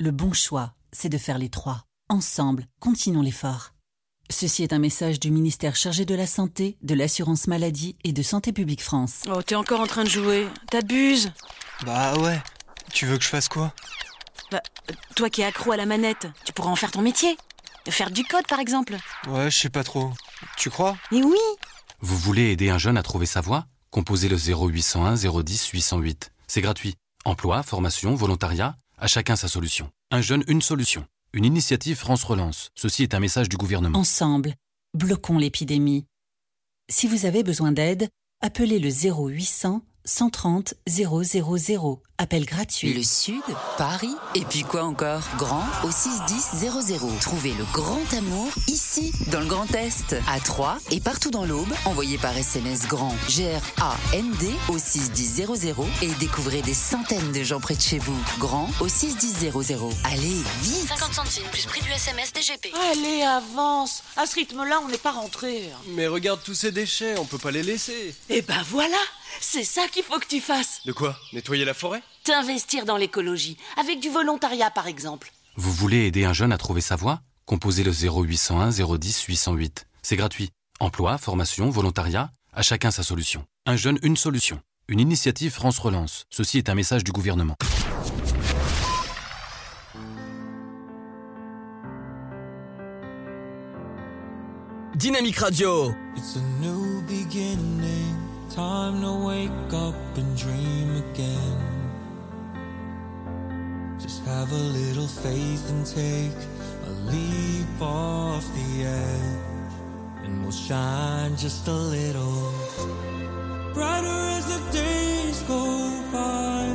Le bon choix, c'est de faire les trois. Ensemble, continuons l'effort. Ceci est un message du ministère chargé de la Santé, de l'Assurance Maladie et de Santé Publique France. Oh, t'es encore en train de jouer. T'abuses. Bah ouais. Tu veux que je fasse quoi? Bah, toi qui es accro à la manette, tu pourrais en faire ton métier. Faire du code, par exemple. Ouais, je sais pas trop. Tu crois? Mais oui Vous voulez aider un jeune à trouver sa voie? Composez le 0801 010 808. C'est gratuit. Emploi, formation, volontariat, à chacun sa solution. Un jeune, une solution. Une initiative France Relance. Ceci est un message du gouvernement. Ensemble, bloquons l'épidémie. Si vous avez besoin d'aide, appelez le 0800 130 000. Appel gratuit. Le Sud, Paris, et puis quoi encore? Grand au 61000. Trouvez le grand amour ici, dans le Grand Est, à Troyes et partout dans l'Aube. Envoyez par SMS grand G-R-A-N-D au 61000 et découvrez des centaines de gens près de chez vous. Grand au 61000. Allez, vite 50 centimes plus prix du SMS DGP. Allez, avance À ce rythme-là, on n'est pas rentré. Mais regarde tous ces déchets, on peut pas les laisser. Eh ben voilà C'est ça qu'il faut que tu fasses De quoi? Nettoyer la forêt? T'investir dans l'écologie, avec du volontariat par exemple. Vous voulez aider un jeune à trouver sa voie? Composez le 0801 010 808. C'est gratuit. Emploi, formation, volontariat, à chacun sa solution. Un jeune, une solution. Une initiative France Relance. Ceci est un message du gouvernement. Dynamique Radio. It's a new beginning. Time to wake up and dream again. Just have a little faith and take a leap off the edge. And we'll shine just a little brighter as the days go by.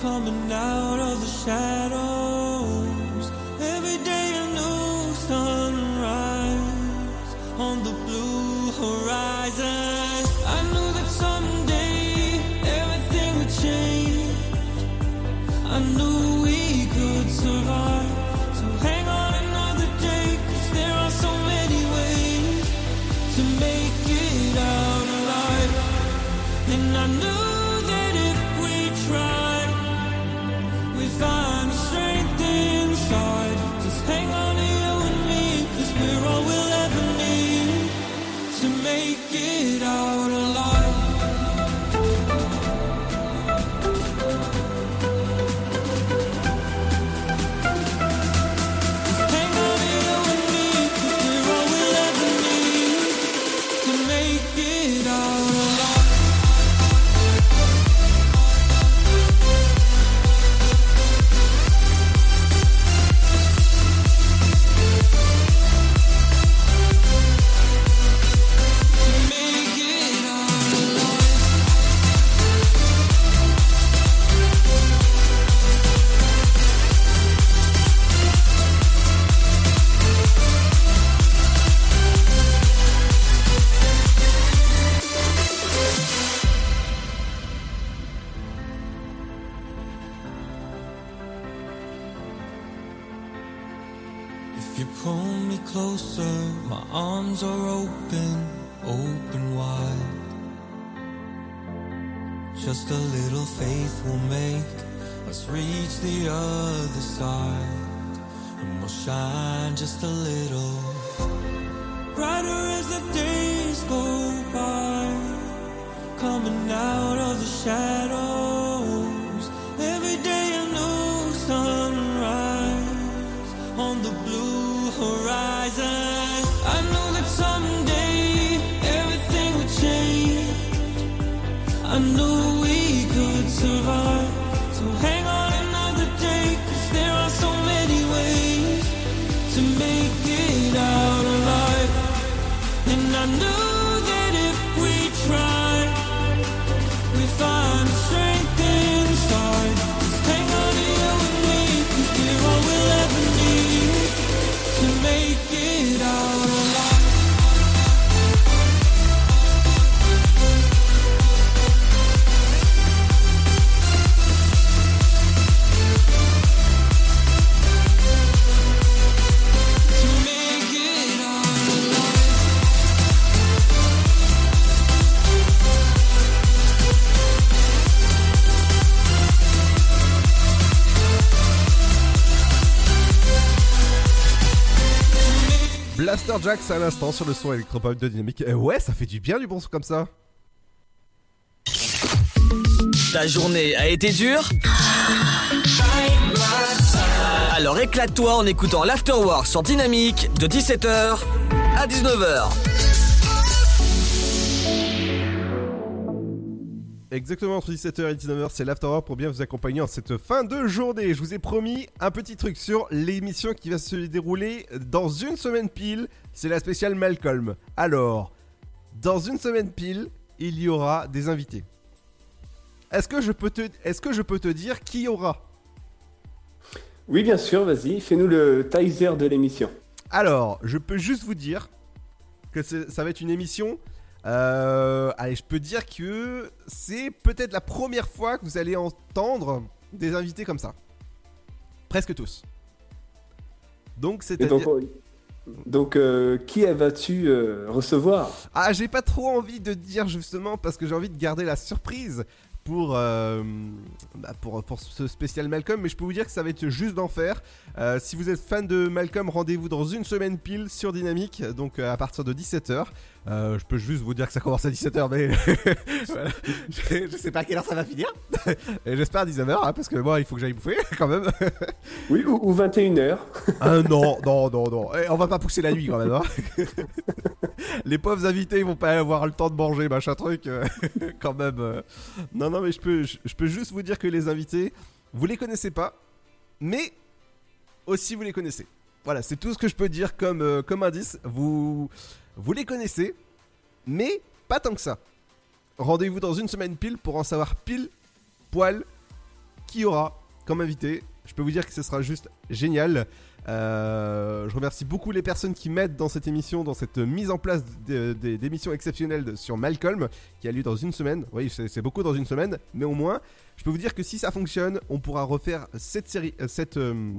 Coming out of the shadows. Every day a new sunrise on the blue horizon. I knew Jacks à l'instant sur le son électropop de Dynamique. Eh ouais, ça fait du bien du bon son comme ça. Ta journée a été dure Alors éclate-toi en écoutant l'Afterwork sur Dynamique de 17h à 19h. Exactement entre 17h et 19h, c'est l'Afterwork pour bien vous accompagner en cette fin de journée. Je vous ai promis un petit truc sur l'émission qui va se dérouler dans une semaine pile. C'est la spéciale Malcolm. Alors, dans une semaine pile, il y aura des invités. Est-ce que je peux te, est-ce que je peux te dire qui y aura? Oui, bien sûr, vas-y, fais-nous le teaser de l'émission. Alors, je peux juste vous dire que ça va être une émission. Euh, allez, je peux dire que c'est peut-être la première fois que vous allez entendre des invités comme ça. Presque tous. Donc, c'est donc, euh, donc euh, qui vas-tu euh, recevoir? Ah, j'ai pas trop envie de dire justement parce que j'ai envie de garder la surprise pour, euh, bah, pour, pour ce spécial Malcolm, mais je peux vous dire que ça va être juste d'enfer. Euh, si vous êtes fan de Malcolm, rendez-vous dans une semaine pile sur Dynamique, donc à partir de 17h. Euh, je peux juste vous dire que ça commence à 17h, mais voilà. je, je sais pas à quelle heure ça va finir. Et j'espère à 19h, hein, parce que moi, il faut que j'aille bouffer quand même. Oui, ou, ou 21h. Ah non, non, non, non. Eh, on va pas pousser la nuit quand même. hein. Les pauvres invités, ils vont pas avoir le temps de manger, machin truc. euh, quand même. euh. Non, non, mais je peux, je, je peux juste vous dire que les invités, vous les connaissez pas, mais aussi vous les connaissez. Voilà, c'est tout ce que je peux dire comme, euh, comme indice. Vous, vous les connaissez, mais pas tant que ça. Rendez-vous dans une semaine pile pour en savoir pile poil qui aura comme invité. Je peux vous dire que ce sera juste génial. Euh, je remercie beaucoup les personnes qui m'aident dans cette émission, dans cette mise en place d'émissions exceptionnelles sur Malcolm, qui a lieu dans une semaine. Oui, c'est c'est beaucoup dans une semaine, mais au moins, je peux vous dire que si ça fonctionne, on pourra refaire cette série, euh, cette. euh,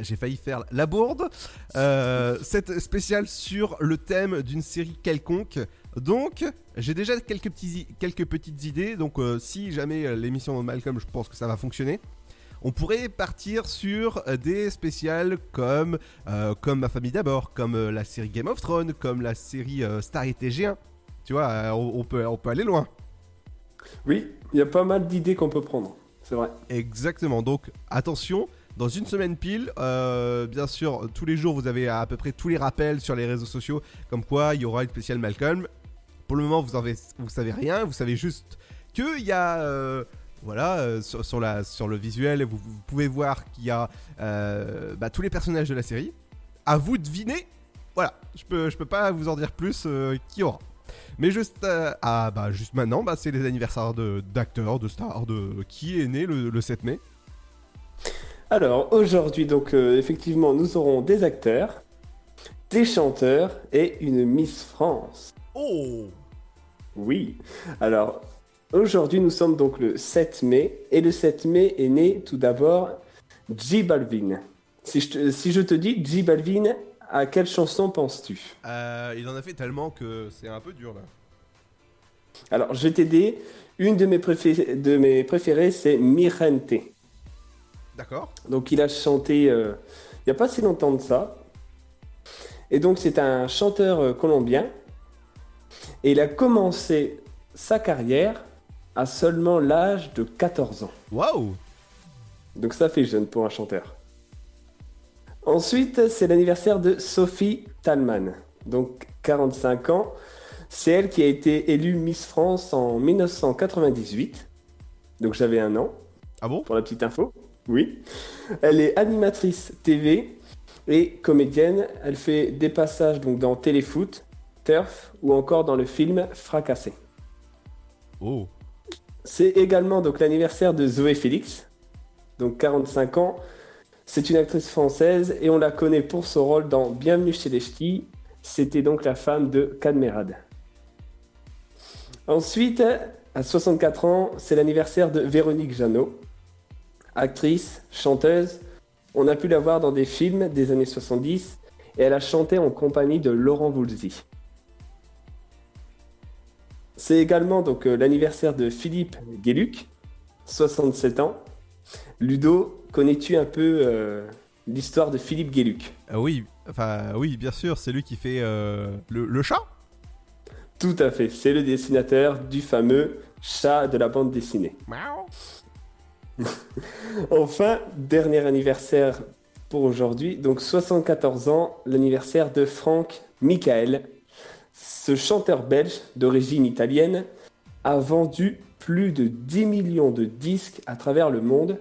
j'ai failli faire la bourde. Euh, cette spéciale sur le thème d'une série quelconque. Donc, j'ai déjà quelques, petits, quelques petites idées. Donc, euh, si jamais euh, l'émission de Malcolm, je pense que ça va fonctionner. On pourrait partir sur des spéciales comme, euh, comme Ma famille d'abord, comme la série Game of Thrones, comme la série Star et TG1. Tu vois, on, on peut, on peut aller loin. Oui, il y a pas mal d'idées qu'on peut prendre. C'est vrai. Exactement. Donc attention, dans une semaine pile, euh, bien sûr, tous les jours vous avez à peu près tous les rappels sur les réseaux sociaux, comme quoi il y aura une spéciale Malcolm. Pour le moment, vous vous savez rien, vous savez juste qu'il y a, euh, voilà, euh, sur, le visuel, vous, pouvez voir qu'il y a bah, tous les personnages de la série. À vous de deviner. Voilà, je peux, peux pas vous en dire plus qui aura. Mais juste, ah, bah, maintenant, bah, c'est les anniversaires d'acteurs, de, stars, de qui est né le 7 mai. Alors aujourd'hui, donc euh, effectivement, nous aurons des acteurs, des chanteurs et une Miss France. Oh Oui. Alors aujourd'hui, nous sommes donc le 7 mai et le 7 mai est né tout d'abord J Balvin. Si je te, si je te dis J Balvin, à quelle chanson penses-tu? Euh, il en a fait tellement que c'est un peu dur là. Alors je vais t'aider. Une de mes, préfé- de mes préférées, c'est Mirente. D'accord. Donc il a chanté euh, il n'y a pas si longtemps de ça. Et donc c'est un chanteur euh, colombien. Et il a commencé sa carrière à seulement l'âge de 14 ans. Waouh Donc ça fait jeune pour un chanteur. Ensuite, c'est l'anniversaire de Sophie Talman. Donc 45 ans. C'est elle qui a été élue Miss France en 1998. Donc j'avais un an. Ah bon? Pour la petite info. Oui. Elle est animatrice TV et comédienne. Elle fait des passages donc dans Téléfoot, Turf ou encore dans le film Fracassé. Oh. C'est également donc l'anniversaire de Zoé Félix, donc 45 ans. C'est une actrice française et on la connaît pour son rôle dans Bienvenue chez les Ch'tis. C'était donc la femme de Cadmerade. Ensuite, à 64 ans, c'est l'anniversaire de Véronique Jeannot, actrice, chanteuse. On a pu la voir dans des films des années 70 et elle a chanté en compagnie de Laurent Voulzy. C'est également donc euh, l'anniversaire de Philippe Guéluc, 67 ans. Ludo, connais-tu un peu euh, l'histoire de Philippe Guéluc? Ah oui, enfin oui, bien sûr, c'est lui qui fait euh, le, le chat. Tout à fait, c'est le dessinateur du fameux chat de la bande dessinée. enfin, dernier anniversaire pour aujourd'hui, donc 74 ans, l'anniversaire de Franck Michael. Ce chanteur belge d'origine italienne a vendu plus de 10 millions de disques à travers le monde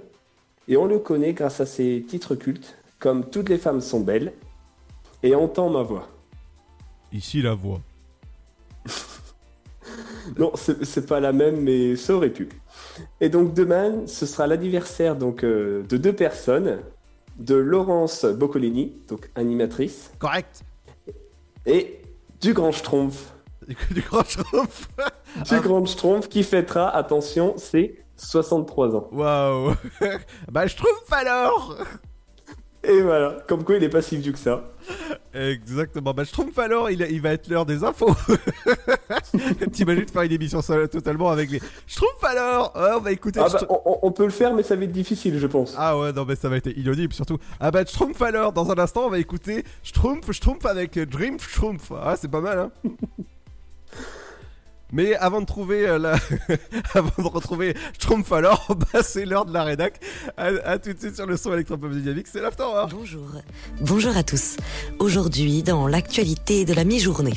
et on le connaît grâce à ses titres cultes comme Toutes les femmes sont belles et Entends ma voix. Ici la voix. Non, c'est c'est pas la même, mais ça aurait pu. Et donc demain, ce sera l'anniversaire donc euh, de deux personnes, de Laurence Boccolini, donc animatrice, Correct. et du Grand Schtroumpf. du Grand Schtroumpf. Du Grand Schtroumpf qui fêtera, attention, c'est 63 ans. Waouh. bah trouve alors. Et voilà, comme quoi il est pas si vieux que ça. Exactement. Bah, Schtroumpf alors, il, il va être l'heure des infos. T'imagines faire une émission totalement avec les Schtroumpf alors On va écouter. Ah bah, on, on peut le faire, mais ça va être difficile, je pense. Ah ouais, non, mais ça va être inaudible surtout. Ah bah, Schtroumpf alors, dans un instant, on va écouter Schtroumpf, Schtroumpf avec Dream Schtroumpf. Ah, c'est pas mal, hein Mais avant de trouver euh, la... avant de retrouver Schtroumpf alors, bah, c'est l'heure de la rédac. À, tout de suite sur le son électropop dynamique, c'est l'afterwork. Bonjour. Bonjour à tous. Aujourd'hui, dans l'actualité de la mi-journée.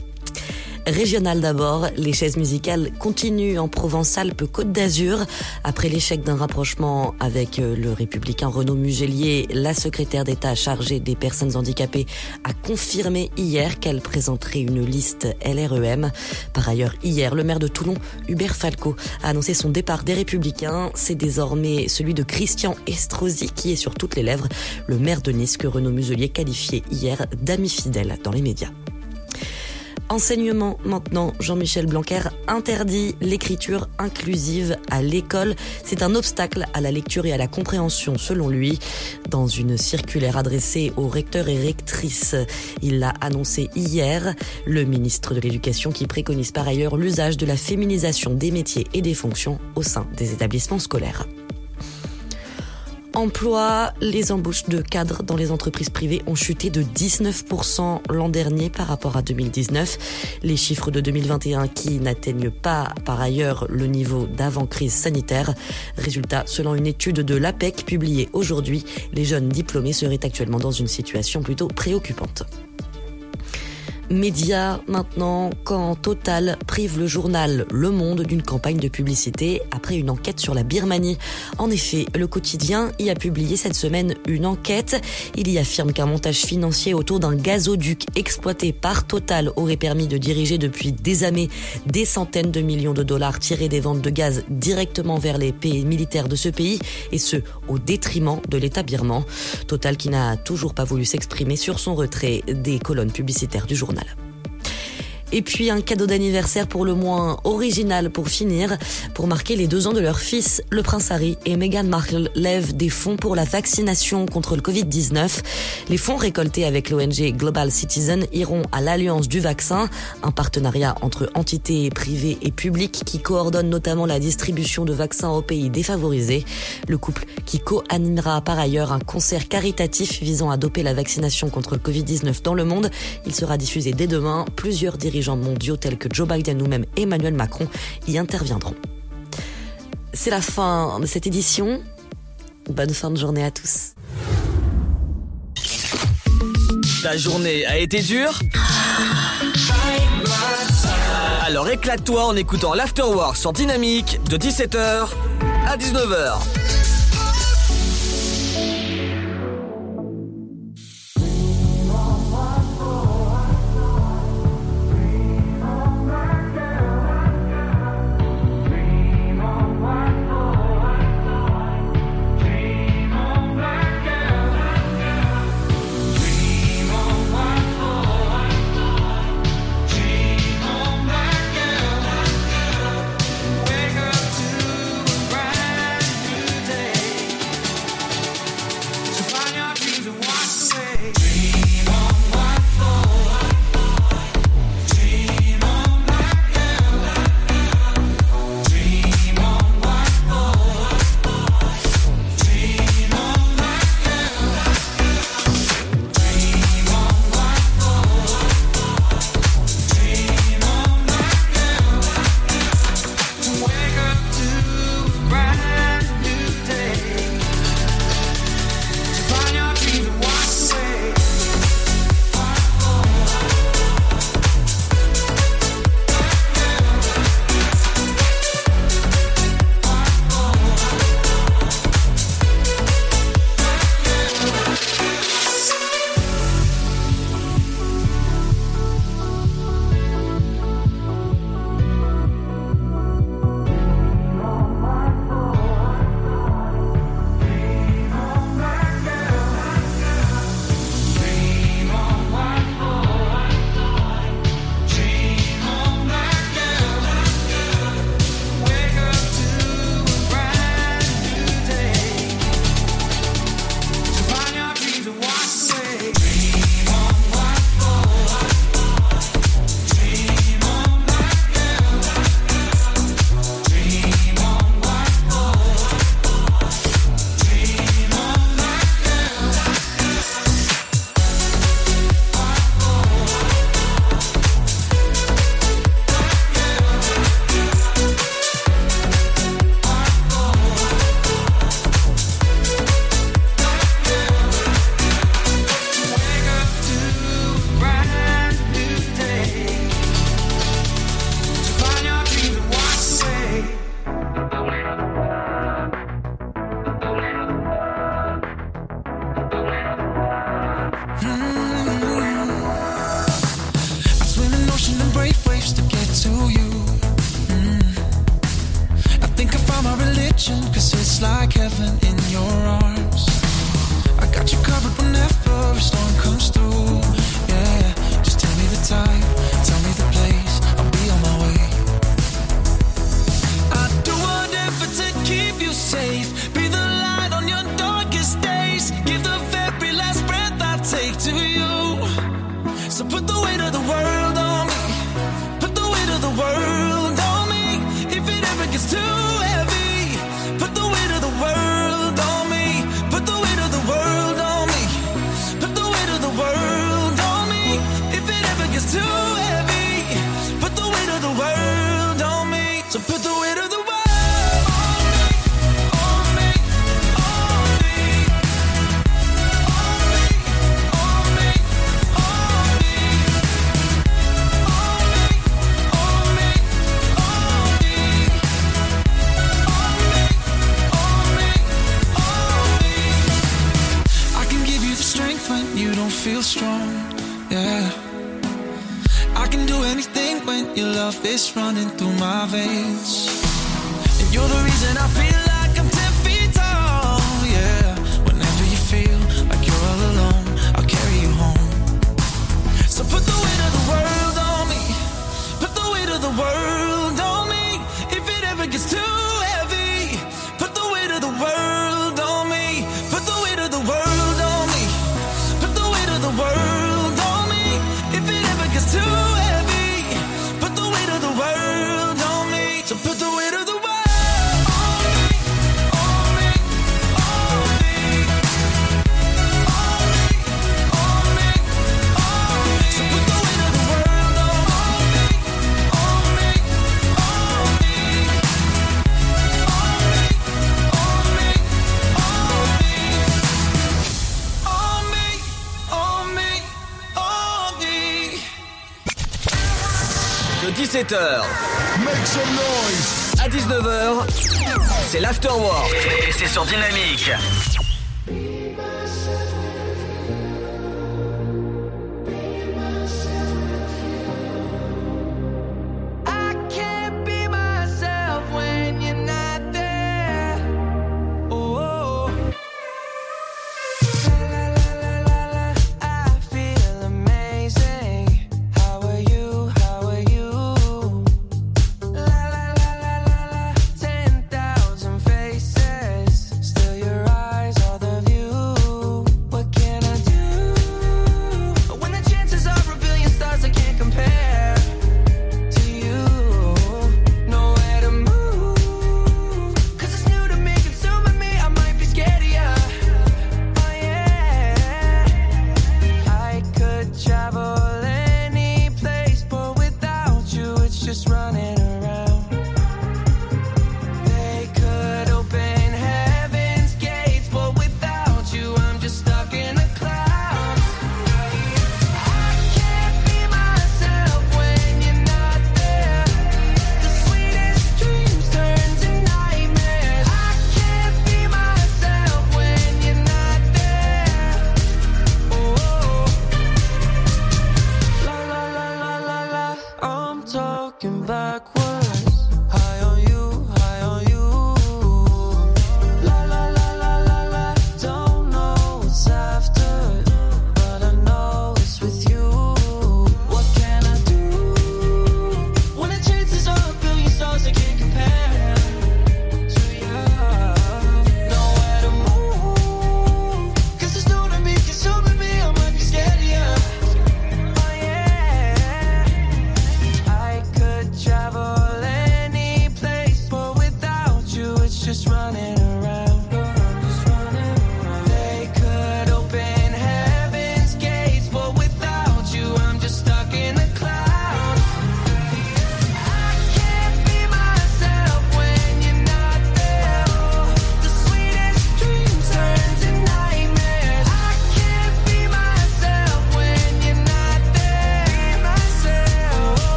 Régional d'abord, les chaises musicales continuent en Provence-Alpes-Côte d'Azur. Après l'échec d'un rapprochement avec euh, le républicain Renaud Mugelier, la secrétaire d'État chargée des personnes handicapées a confirmé hier qu'elle présenterait une liste LREM. Par ailleurs, hier, le maire de Toulon, Hubert Falco, a annoncé son départ des Républicains. C'est désormais celui de Christian Estrosi qui est sur toutes les lèvres, le maire de Nice que Renaud Muselier qualifiait hier d'ami fidèle dans les médias. Enseignement maintenant, Jean-Michel Blanquer interdit l'écriture inclusive à l'école. C'est un obstacle à la lecture et à la compréhension selon lui. Dans une circulaire adressée aux recteurs et rectrices, il l'a annoncé hier, le ministre de l'Éducation qui préconise par ailleurs l'usage de la féminisation des métiers et des fonctions au sein des établissements scolaires. Emploi, les embauches de cadres dans les entreprises privées ont chuté de 19% l'an dernier par rapport à 2019. Les chiffres de 2021 qui n'atteignent pas par ailleurs le niveau d'avant-crise sanitaire. Résultat, selon une étude de l'APEC publiée aujourd'hui, les jeunes diplômés seraient actuellement dans une situation plutôt préoccupante. Média maintenant, quand Total prive le journal Le Monde d'une campagne de publicité après une enquête sur la Birmanie. En effet, le quotidien y a publié cette semaine une enquête. Il y affirme qu'un montage financier autour d'un gazoduc exploité par Total aurait permis de diriger depuis des années des centaines de millions de dollars tirés des ventes de gaz directement vers les pays militaires de ce pays et ce au détriment de l'État birman. Total qui n'a toujours pas voulu s'exprimer sur son retrait des colonnes publicitaires du journal journal. Et puis un cadeau d'anniversaire pour le moins original pour finir. Pour marquer les deux ans de leur fils, le prince Harry et Meghan Markle lèvent des fonds pour la vaccination contre le Covid-19. Les fonds récoltés avec l'ONG Global Citizen iront à l'Alliance du vaccin, un partenariat entre entités privées et publiques qui coordonne notamment la distribution de vaccins aux pays défavorisés. Le couple qui co-animera par ailleurs un concert caritatif visant à doper la vaccination contre le Covid-19 dans le monde. Il sera diffusé dès demain. Plusieurs dirigeants mondiaux tels que Joe Biden ou même Emmanuel Macron y interviendront. C'est la fin de cette édition. Bonne fin de journée à tous. Ta journée a été dure? Alors éclate-toi en écoutant l'Afterwork sur Dynamique de 17h à 19h. Sur Dynamique.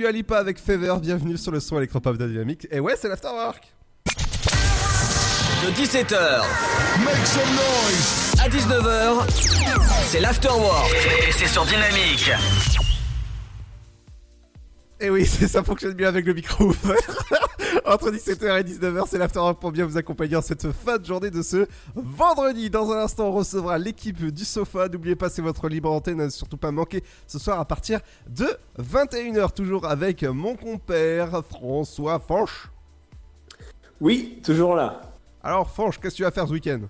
Le son de Dua Lipa avec Fever, bienvenue sur le son électropop de Dynamique. Et ouais, c'est l'afterwork. De 17h Make some noise à 19h, c'est l'afterwork et c'est sur Dynamique. Et oui, c'est ça fonctionne bien avec le micro ouvert. Entre 17h et 19h, c'est l'afterwork pour bien vous accompagner en cette fin de journée de ce vendredi. Dans un instant, on recevra l'équipe du sofa. N'oubliez pas, c'est votre libre antenne, surtout pas manquer ce soir à partir de 21h, toujours avec mon compère François Fanche. Oui, toujours là. Alors, Fanche, qu'est-ce que tu vas faire ce week-end?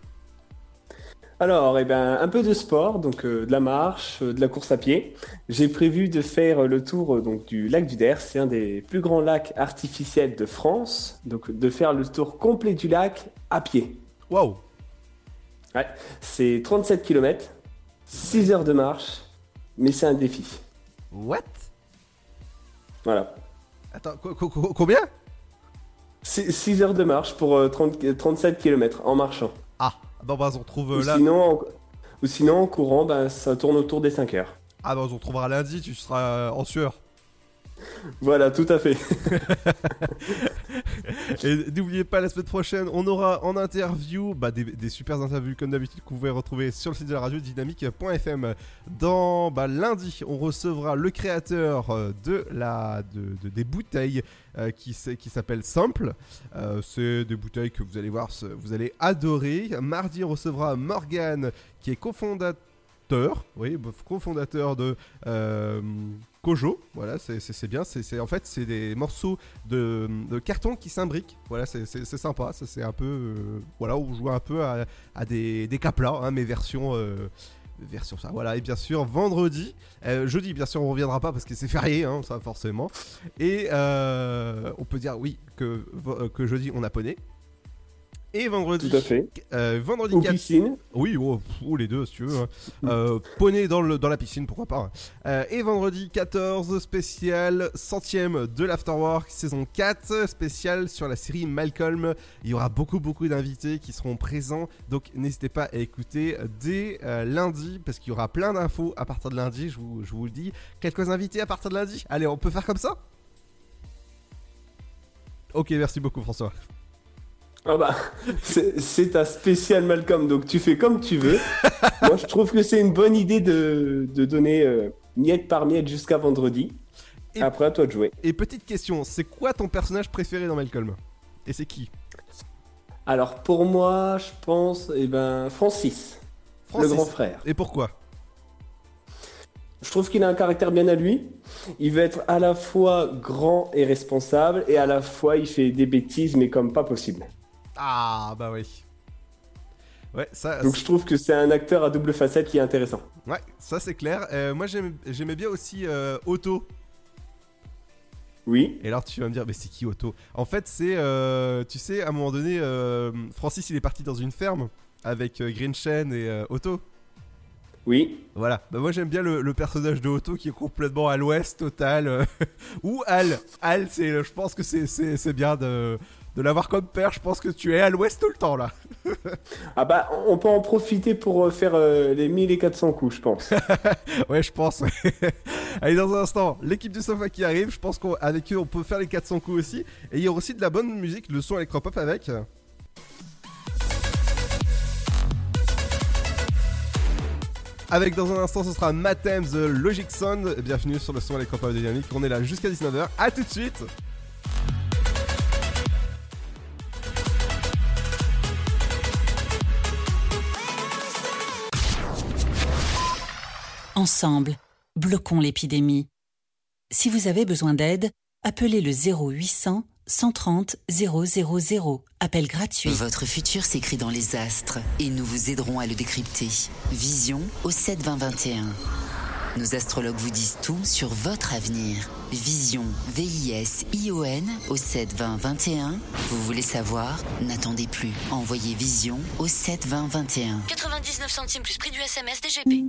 Alors, eh ben, un peu de sport, donc euh, de la marche, euh, de la course à pied. J'ai prévu de faire le tour euh, donc, du lac du Der. C'est un des plus grands lacs artificiels de France. Donc, de faire le tour complet du lac à pied. Waouh Ouais, c'est 37 km, 6 heures de marche, mais c'est un défi. What? Voilà. Attends, co- co- co- combien? 6 heures de marche pour euh, 30 37 km en marchant. Ah, bon bah on retrouve Ou là. sinon, en, ou sinon, en courant, ben, ça tourne autour des 5 heures. Ah bah on se retrouvera lundi, tu seras euh, en sueur. Voilà, tout à fait. Et n'oubliez pas, la semaine prochaine, on aura en interview bah, des, super interviews comme d'habitude que vous pouvez retrouver sur le site de la radio dynamique.fm. Dans bah, lundi, on recevra le créateur euh, de la, de, de- des bouteilles euh, qui, qui s'appelle Simple. Euh, C'est des bouteilles que vous allez voir, vous allez adorer. Mardi, on recevra Morgan qui est cofondateur, oui, cofondateur de Kojo. Voilà, c'est- bien. C'est en fait c'est des morceaux de, carton qui s'imbriquent. Voilà, c'est sympa. C'est un peu, euh, voilà, on joue un peu à, des, des caplas, hein, mais version. euh, ça voilà et bien sûr vendredi euh, jeudi bien sûr on reviendra pas parce que c'est férié hein, ça forcément et on peut dire oui que, que jeudi on a poney et vendredi Tout à fait. euh, vendredi Ou 4 piscine. oui oh, oh, les deux si tu veux hein. Euh, poney dans, le, dans la piscine pourquoi pas hein. Euh, et vendredi 14 spécial centième de l'Afterwork saison 4 spécial sur la série Malcolm il y aura beaucoup beaucoup d'invités qui seront présents donc n'hésitez pas à écouter dès lundi parce qu'il y aura plein d'infos à partir de lundi je vous, je vous le dis quelques invités à partir de lundi? Allez on peut faire comme ça? Ok merci beaucoup François Ah bah, c'est ta spéciale Malcolm, donc tu fais comme tu veux. Moi, je trouve que c'est une bonne idée de, de donner euh, miette par miette jusqu'à vendredi. Après, à toi de jouer. et petite question c'est quoi ton personnage préféré dans Malcolm? Et c'est qui? Alors, pour moi, je pense, eh ben, Francis, Francis. le grand frère. Et pourquoi? Je trouve qu'il a un caractère bien à lui. Il veut être à la fois grand et responsable, et à la fois il fait des bêtises, mais comme pas possible. Ah, bah oui. Ouais, ça. Donc je trouve que c'est un acteur à double facette qui est intéressant. Ouais, ça c'est clair. Euh, moi j'aimais bien aussi euh, Otto. Oui. Et alors tu vas me dire, mais c'est qui Otto? En fait, c'est. euh, tu sais, à un moment donné, Francis il est parti dans une ferme avec euh, Grinchen et Otto. Oui. Voilà. Bah, moi j'aime bien le, le personnage de Otto qui est complètement à l'ouest total. Ou Al. Al, c'est, je pense que c'est bien de, de l'avoir comme père. Je pense que tu es à l'ouest tout le temps là. Ah bah, on peut en profiter pour euh, faire euh, les 1400 coups, je pense. ouais, je pense. Allez, dans un instant, l'équipe du sofa qui arrive. Je pense qu'avec eux, on peut faire les 400 coups aussi. Et il y aura aussi de la bonne musique, le son électropop avec. Avec dans un instant, ce sera Mathem The Logic Sound. Bienvenue sur le son électropop de Dynamique. On est là jusqu'à 19h. À tout de suite. Ensemble, bloquons l'épidémie. Si vous avez besoin d'aide, appelez le 0800 130 000. Appel gratuit. Votre futur s'écrit dans les astres et nous vous aiderons à le décrypter. Vision au 72021. Nos astrologues vous disent tout sur votre avenir. Vision, V-I-S-I-O-N au 72021. Vous voulez savoir? N'attendez plus. Envoyez Vision au 72021. 99 centimes plus prix du SMS DGP.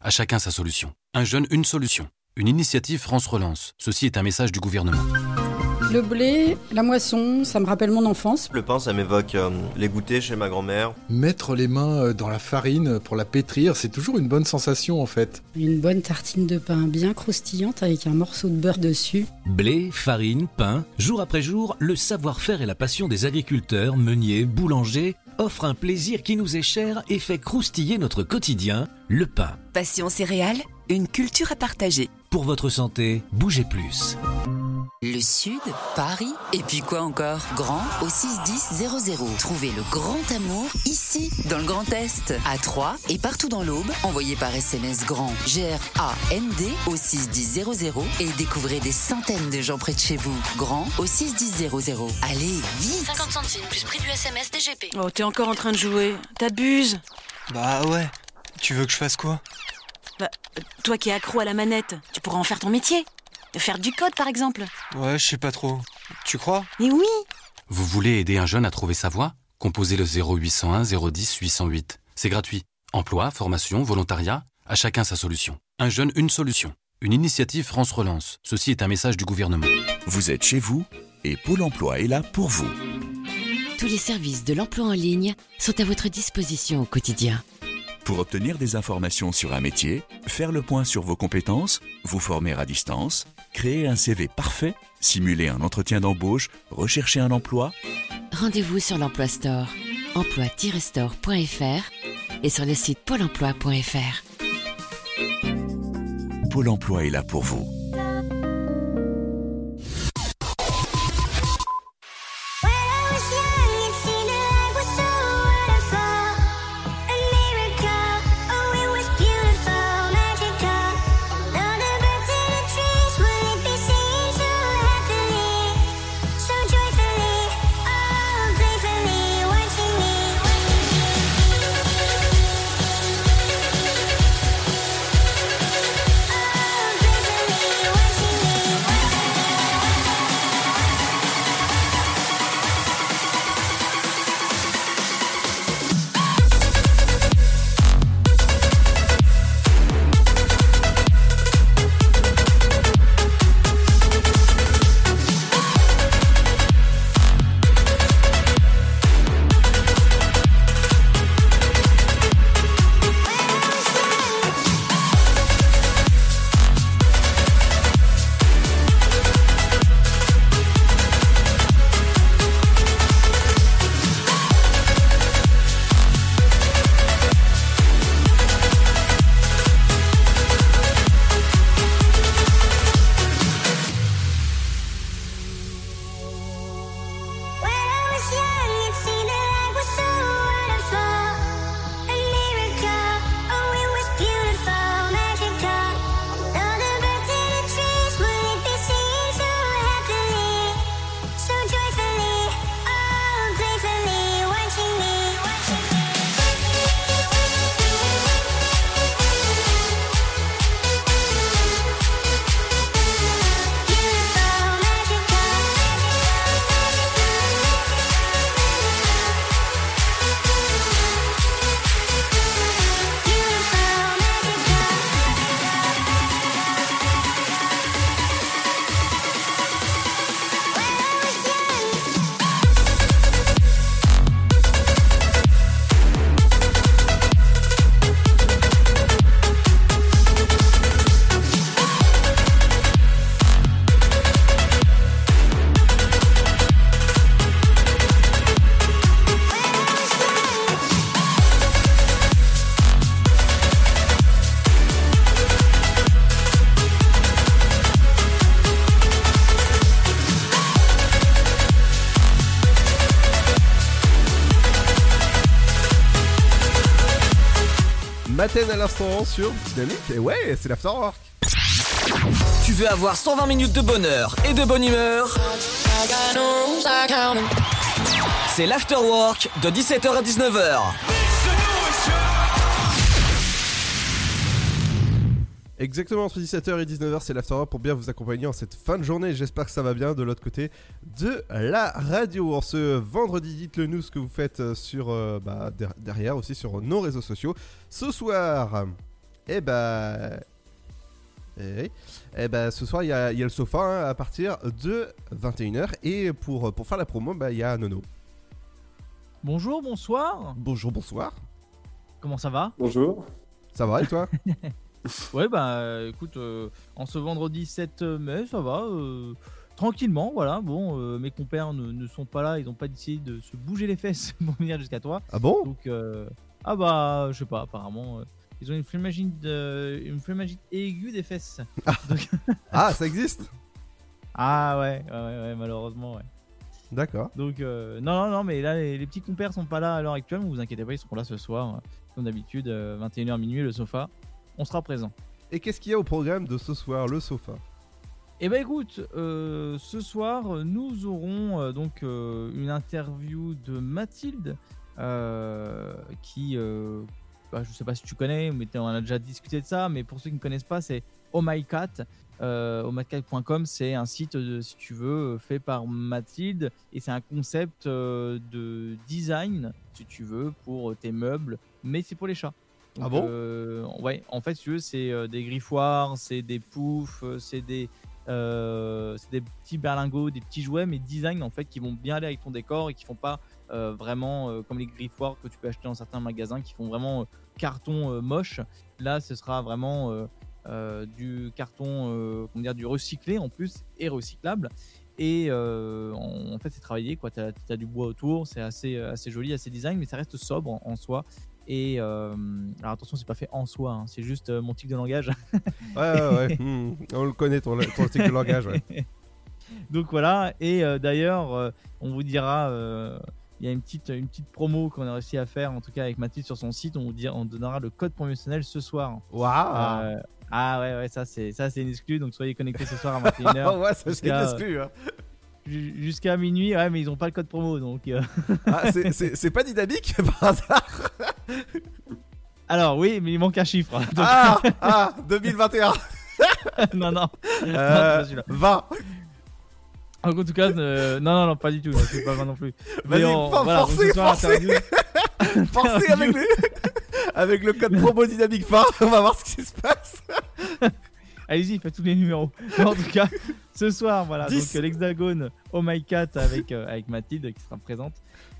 à chacun sa solution. Un jeune, une solution. Une initiative France Relance. Ceci est un message du gouvernement. Le blé, la moisson, ça me rappelle mon enfance. Le pain, ça m'évoque euh, les goûters chez ma grand-mère. Mettre les mains euh, dans la farine pour la pétrir, c'est toujours une bonne sensation en fait. Une bonne tartine de pain bien croustillante avec un morceau de beurre dessus. Blé, farine, pain, jour après jour, le savoir-faire et la passion des agriculteurs, meuniers, boulangers offrent un plaisir qui nous est cher et fait croustiller notre quotidien, le pain. Passion céréales, une culture à partager. Pour votre santé, bougez plus. Le Sud, Paris, et puis quoi encore? Grand au 61000. Trouvez le grand amour ici, dans le Grand Est, à Troyes et partout dans l'Aube. Envoyez par SMS grand G-R-A-N-D au 61000 et découvrez des centaines de gens près de chez vous. Grand au 61000. Allez, vite 50 centimes plus prix du SMS DGP. Oh, t'es encore en train de jouer. T'abuses. Bah ouais. Tu veux que je fasse quoi? Bah, toi qui es accro à la manette, tu pourras en faire ton métier. Faire du code, par exemple. Ouais, je sais pas trop. Tu crois? Mais oui Vous voulez aider un jeune à trouver sa voie? Composez le 0801 010 808. C'est gratuit. Emploi, formation, volontariat, à chacun sa solution. Un jeune, une solution. Une initiative France Relance. Ceci est un message du gouvernement. Vous êtes chez vous et Pôle emploi est là pour vous. Tous les services de l'emploi en ligne sont à votre disposition au quotidien. Pour obtenir des informations sur un métier, faire le point sur vos compétences, vous former à distance, créer un CV parfait, simuler un entretien d'embauche, rechercher un emploi, Rendez-vous sur l'Emploi Store, emploi-store.fr et sur le site pôle emploi.fr. Pôle emploi est là pour vous. Sur Dynamique. Et ouais, c'est l'Afterwork. Tu veux avoir 120 minutes de bonheur et de bonne humeur? C'est l'Afterwork de 17h à 19h. Exactement entre 17h et 19h, c'est l'Afterwork pour bien vous accompagner en cette fin de journée. J'espère que ça va bien de l'autre côté de la radio. En ce vendredi, dites-le nous ce que vous faites euh, sur euh, bah, der- derrière aussi sur nos réseaux sociaux. Ce soir, eh bah. Eh, oui. Eh bah, ce soir, il y, a il y a le sofa hein, à partir de 21h. Et pour, pour faire la promo, bah, il y a Nono. Bonjour, bonsoir. Bonjour, bonsoir. Comment ça va? Bonjour. Ça va et toi? Ouais, bah écoute, euh, en ce vendredi 7 mai, ça va. euh, tranquillement, voilà. Bon, euh, mes compères ne, ne sont pas là, ils n'ont pas décidé de se bouger les fesses pour venir jusqu'à toi. Ah bon? Donc, euh, ah bah, je sais pas, apparemment, euh, ils ont une flémagite, de- une flémagite aiguë des fesses. Donc- Ah, ça existe Ah ouais, ouais, ouais, malheureusement, ouais. D'accord. Donc, euh, non, non, non, mais là, les, les petits compères sont pas là à l'heure actuelle, mais vous inquiétez pas, ils seront là ce soir, euh, comme d'habitude, euh, 21h minuit, le sofa. On sera présent. Et qu'est-ce qu'il y a au programme de ce soir, le sofa? Eh ben écoute, euh, ce soir, nous aurons euh, donc une interview de Mathilde, qui, bah, je sais pas si tu connais, mais on a déjà discuté de ça, mais pour ceux qui ne connaissent pas, c'est Oh My Cat. Euh, ohmycat.com, c'est un site, de, si tu veux, fait par Mathilde, et c'est un concept euh, de design, si tu veux, pour tes meubles, mais c'est pour les chats. Ah bon? euh, Ouais, en fait, si tu veux, c'est euh, des griffoirs, c'est des poufs, c'est des, c'est des petits berlingots, des petits jouets, mais design en fait qui vont bien aller avec ton décor et qui font pas vraiment euh, comme les griffoirs que tu peux acheter dans certains magasins qui font vraiment euh, carton euh, moche. Là, ce sera vraiment euh, euh, du carton, euh, comment dire, du recyclé en plus et recyclable. Et euh, en, fait, c'est travaillé quoi. T'as as du bois autour, c'est assez euh, assez joli, assez design, mais ça reste sobre en, en soi. Et euh, alors attention, c'est pas fait en soi, hein, c'est juste euh, mon tic de langage. Ouais, ouais, ouais. Hmm, on le connaît, ton, ton tic de langage. Ouais. Donc voilà, et euh, d'ailleurs, euh, on vous dira, euh, il y a une petite, une petite promo qu'on a réussi à faire, en tout cas avec Mathilde sur son site, on vous dira, on donnera le code promotionnel ce soir. Waouh Euh, Ah ouais, ouais, ça c'est ça c'est une exclu, donc soyez connectés ce soir à 21h. Ouais, ça, c'est une exclu, hein. ju- Jusqu'à minuit, ouais, mais ils ont pas le code promo, donc... euh, Ah, c'est- pas dynamique par hasard Alors oui, mais il manque un chiffre. donc- Ah, ah 2021 non, non. Euh, Non, c'est pas celui-là. 20 Donc, en tout cas, euh, non, non, non, pas du tout. C'est pas 20 non plus. Mais on- voilà, forcez, forcez Forcez avec, le... avec le code promo dynamique fin, on va voir ce qui se passe. Allez-y, faites tous les numéros. Mais en tout cas, ce soir, voilà, 10. donc euh, l'hexagone Oh My Cat avec, euh, avec Mathilde qui sera présente.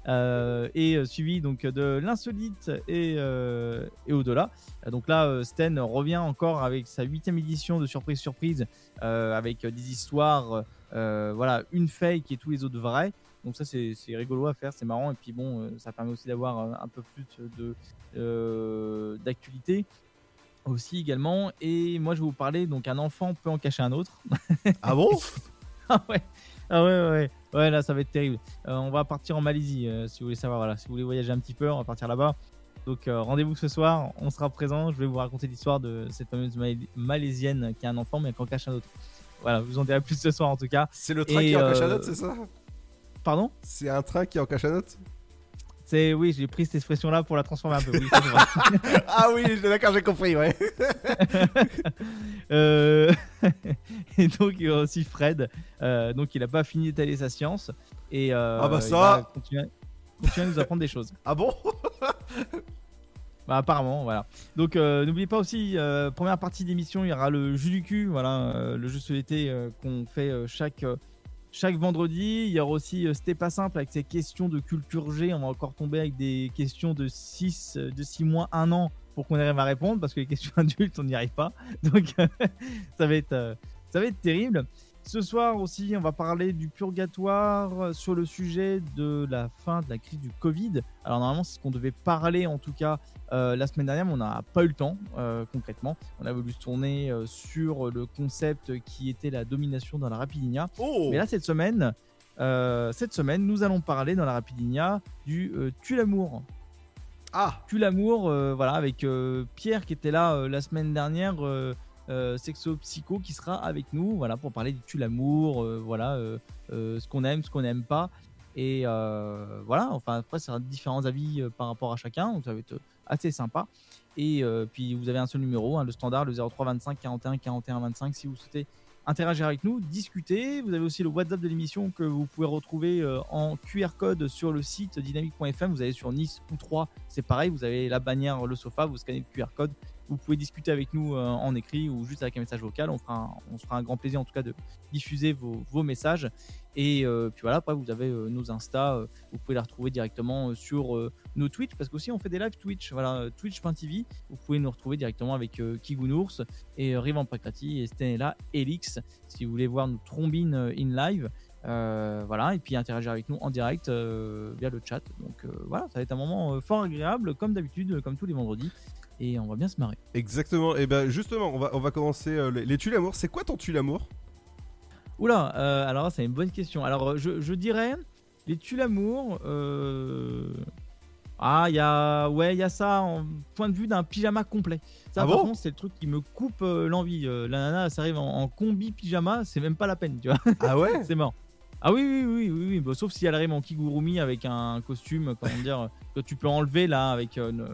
Euh, et suivi donc de l'insolite et, euh, et au-delà. Donc là, Sten revient encore avec sa huitième édition de Surprise Surprise avec des histoires, voilà, une fake et tous les autres vrais. Donc ça, c'est rigolo à faire, c'est marrant. Et puis bon, euh, ça permet aussi d'avoir euh, un peu plus de euh, d'actualité aussi également. Et moi, je vais vous parler. Donc, un enfant peut en cacher un autre. Ah bon? Ah ouais. Ah ouais, ouais, ouais. Ouais, là, ça va être terrible. Euh, on va partir en Malaisie, euh, si vous voulez savoir. Voilà, si vous voulez voyager un petit peu, on va partir là-bas. Donc, euh, rendez-vous ce soir. On sera présent. Je vais vous raconter l'histoire de cette fameuse Malai- Malaisienne qui a un enfant, mais qui en cache un autre. Voilà, vous en dirai plus ce soir en tout cas. C'est le train Et, qui en cache un euh, autre, c'est ça? Pardon? C'est un train qui en cache un autre C'est oui, j'ai pris cette expression-là pour la transformer un peu. Oui. Ah oui, d'accord, j'ai compris, ouais. Euh, et donc il y a aussi Fred. Euh, donc il a pas fini d'étaler sa science et euh, Ah bah il ça. va continuer, continuer à nous apprendre des choses. Ah bon? Bah apparemment, voilà. Donc euh, n'oubliez pas aussi, euh, première partie d'émission, il y aura le jeu du cul, voilà, euh, le jeu euh, qu'on fait chaque chaque vendredi. Il y aura aussi C'était pas simple avec ces questions de culture G. On va encore tomber avec des questions de 6 de 6 mois, 1 an pour qu'on arrive à répondre parce que les questions adultes, on n'y arrive pas. Donc ça va être ça va être terrible. Ce soir aussi, on va parler du purgatoire sur le sujet de la fin de la crise du Covid. Alors normalement, c'est ce qu'on devait parler en tout cas euh, la semaine dernière, mais on n'a pas eu le temps euh, concrètement. On a voulu se tourner euh, sur le concept qui était la domination dans la Rapidinia. Mais là, cette semaine, euh, cette semaine, nous allons parler dans la Rapidinia du euh, tue l'amour. Ah Tue l'amour, euh, voilà, avec euh, Pierre qui était là euh, la semaine dernière, euh, sexo psycho qui sera avec nous, voilà, pour parler du tue l'amour, euh, voilà, euh, ce qu'on aime, ce qu'on n'aime pas. Et voilà, enfin après, ça sera différents avis par rapport à chacun, donc ça va être assez sympa. Et puis vous avez un seul numéro, hein, le standard, le 03 25 41 41 25, si vous souhaitez interagir avec nous, discuter. Vous avez aussi le WhatsApp de l'émission que vous pouvez retrouver en QR code sur le site dynamique.fm. Vous allez sur Nice ou 3, c'est pareil, vous avez la bannière le sofa, vous scannez le QR code. Vous pouvez discuter avec nous euh, en écrit ou juste avec un message vocal. On, fera un- on se fera un grand plaisir en tout cas de diffuser vos, messages. Et euh, puis voilà, après vous avez euh, nos Insta, vous pouvez la retrouver directement sur nos Twitch parce qu'aussi on fait des lives Twitch. Voilà, twitch.tv. Vous pouvez nous retrouver directement avec Kigounours et Rivan Pakrati et Stenella Elix si vous voulez voir nos trombines in live. Voilà, et puis interagir avec nous en direct via le chat. Donc voilà, ça va être un moment fort agréable, comme d'habitude, comme tous les vendredis. Et on va bien se marrer. Exactement. Et ben justement, on va, on va commencer euh, les, les tue l'amour. C'est quoi ton tue l'amour? Oula, euh, alors c'est une bonne question. Alors euh, je, je dirais les tue l'amour. euh, Ah, il y a ouais, il y a ça en point de vue d'un pyjama complet. Ça, Ah par bon? c'est le truc qui me coupe euh, l'envie. La nana, ça arrive en, en combi pyjama, c'est même pas la peine, tu vois. Ah ouais? C'est mort. Ah oui, oui, oui, oui, oui. Bah, sauf si elle arrive en kigurumi avec un costume, comment dire, que tu peux enlever là avec, une-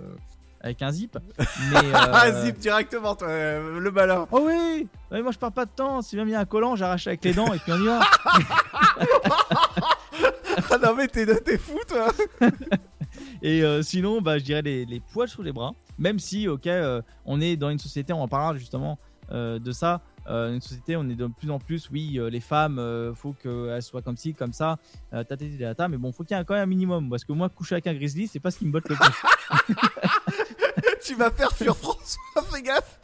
avec un zip. Mais, euh, zip directement, toi, euh, le malin. Oh oui Ouais, Moi je perds pas de temps, si même il y a un collant, j'arrache avec les dents et puis on y va. ah non, mais t'es t'es fou, toi Et euh, sinon, bah, je dirais les, les poils sous les bras. Même si, ok, on est dans une société, on en parlera justement de ça. Euh, une société, on est de plus en plus, oui, euh, les femmes, euh, faut qu'elles soient comme ci, comme ça, tatati tatata, mais bon, faut qu'il y ait quand même un minimum. Parce que moi, coucher avec un grizzly, c'est pas ce qui me botte le plus. Tu vas faire fuir François, fais gaffe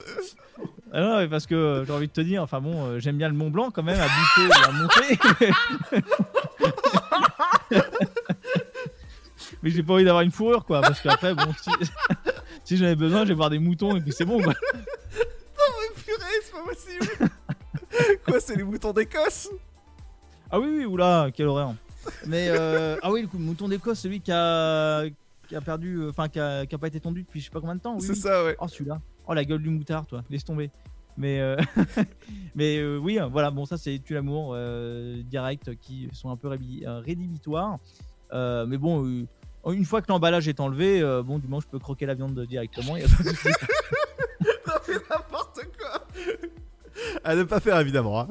Ah non, mais parce que j'ai envie de te dire, enfin bon, j'aime bien le Mont Blanc quand même, à bouffer et à monter. mais j'ai pas envie d'avoir une fourrure, quoi, parce qu'après, bon, si, si j'en ai besoin, je vais voir des moutons et puis c'est bon, quoi. Purée, c'est pas possible Quoi, c'est les moutons d'Écosse? Ah oui, oui, oula, quelle horreur. Mais euh, ah oui, le coup, mouton d'Écosse, celui qui a, qui a perdu, euh, enfin qui, a, qui a pas été tondu depuis je sais pas combien de temps. oui, C'est oui. ça, ouais. Oh celui-là. Oh la gueule du moutard, toi, laisse tomber. Mais euh, mais euh, oui, voilà, bon ça c'est tu l'amour direct qui sont un peu rédhibitoires. Mais bon, une fois que l'emballage est enlevé, bon du moins je peux croquer la viande directement. y n'importe quoi À ne pas faire, évidemment. hein.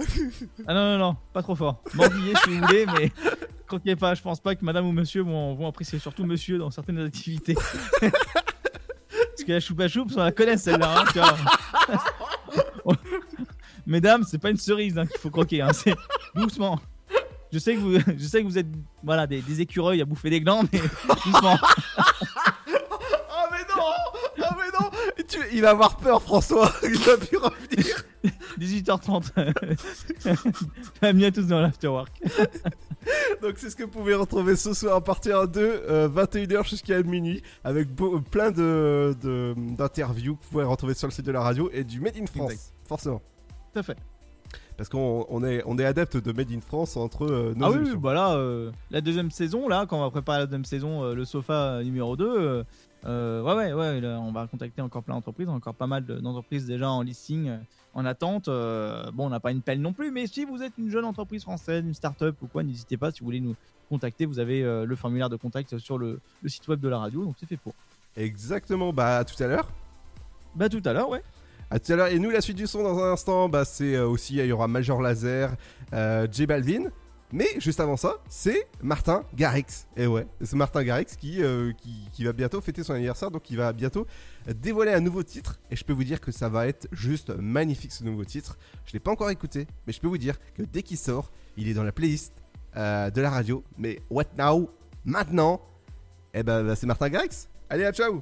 Ah non, non, non, pas trop fort. Mordillez si vous voulez, mais croquez pas. Je pense pas que madame ou monsieur vont, vont apprécier, surtout monsieur dans certaines activités. Parce que la choupa choups, on la connaît celle-là. hein, tu vois. Mesdames, c'est pas une cerise hein, qu'il faut croquer, hein, c'est doucement. Je sais que vous, je sais que vous êtes voilà, des, des écureuils à bouffer des glands, mais doucement. Oh, mais non Oh, mais non Tu- Il va avoir peur, François Il va plus revenir 18h30. Bienvenue à tous dans l'afterwork. Donc c'est ce que vous pouvez retrouver ce soir à partir de euh, 21h jusqu'à minuit avec beau- plein de de- d'interviews que vous pouvez retrouver sur le site de la radio et du Made in France, Exact. forcément. Tout à fait. Parce qu'on on est, on est adepte de Made in France entre euh, nos Ah oui, oui, émissions. bah là, euh, la deuxième saison, là, quand on va préparer la deuxième saison, euh, le sofa euh, numéro 2, euh, ouais, ouais, ouais, là, on va contacter encore plein d'entreprises, encore pas mal de- d'entreprises déjà en listing, euh, en attente. euh, bon, on n'a pas une pelle non plus, mais si vous êtes une jeune entreprise française, une start-up ou quoi, n'hésitez pas, si vous voulez nous contacter, vous avez euh, le formulaire de contact sur le, le site web de la radio, donc c'est fait pour. Exactement, bah à tout à l'heure. Bah tout à l'heure, ouais. À tout à l'heure. Et nous, la suite du son dans un instant, bah c'est aussi, il y aura Major Laser, J Balvin. Mais juste avant ça, c'est Martin Garrix. Et ouais, c'est Martin Garrix qui, euh, qui, va bientôt fêter son anniversaire, donc il va bientôt dévoiler un nouveau titre. Et je peux vous dire que ça va être juste magnifique ce nouveau titre. Je l'ai pas encore écouté, mais je peux vous dire que dès qu'il sort, il est dans la playlist euh, de la radio. Mais what now? Maintenant? Eh ben, bah, c'est Martin Garrix. Allez, à ciao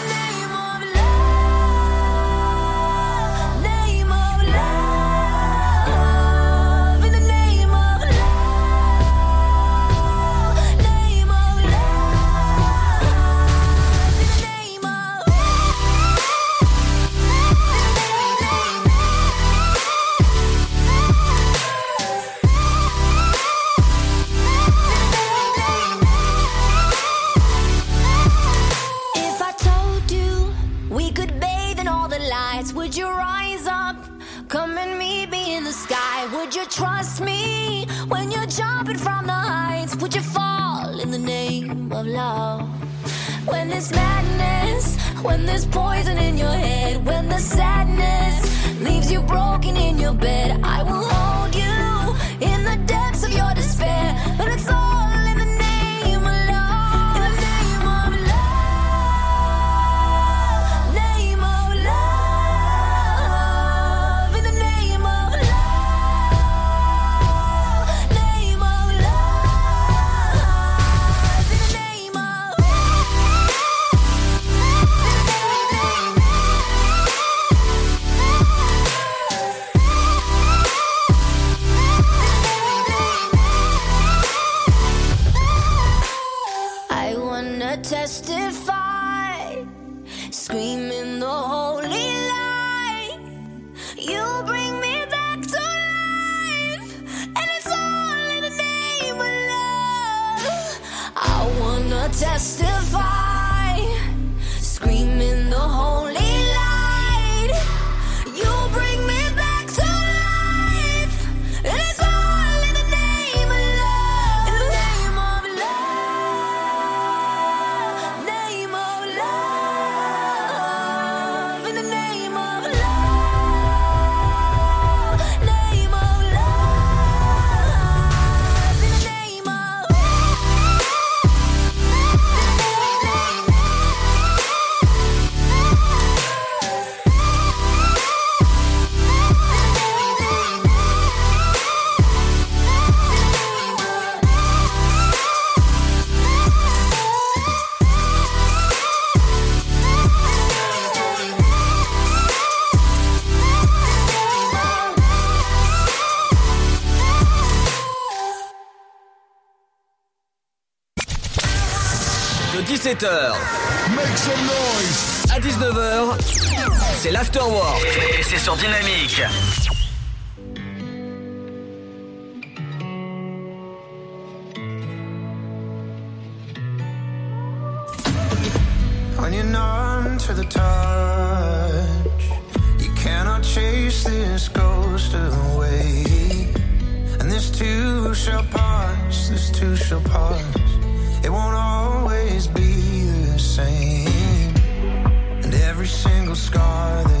from the heights, would you fall in the name of love? When there's madness, when there's poison in your head, when the sadness leaves you broken in your bed, I will hold you in the depths of your despair. But it's all 17h. Make some noise. À 19h, c'est l'afterwork. Et c'est sur Dynamique. When you're numb to the touch, you cannot chase this ghost away. And this too shall pass, this too shall pass. single scar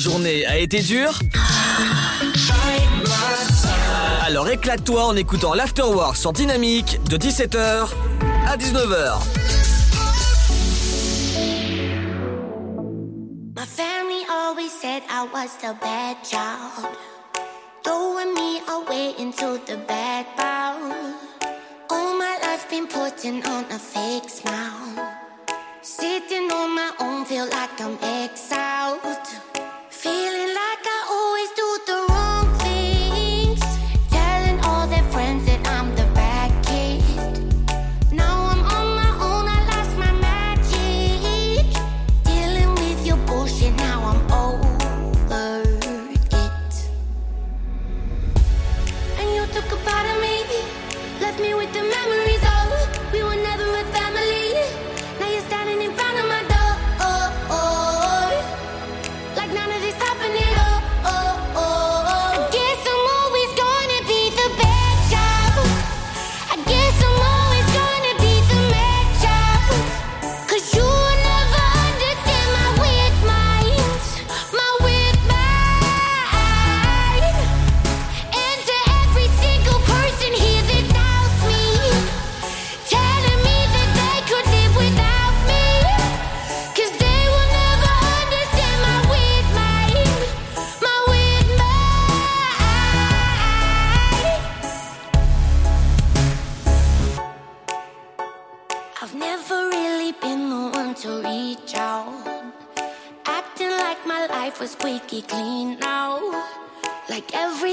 journée a été dure Alors éclate-toi en écoutant l'Afterwork sur Dynamique de 17h à 19h. My family always said I was the bad child. Throwing me away into the bad bound. All my life been putting on a fake smile. Sitting on my own, feel like I'm exiled. feeling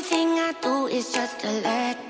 everything I do is just to letdown.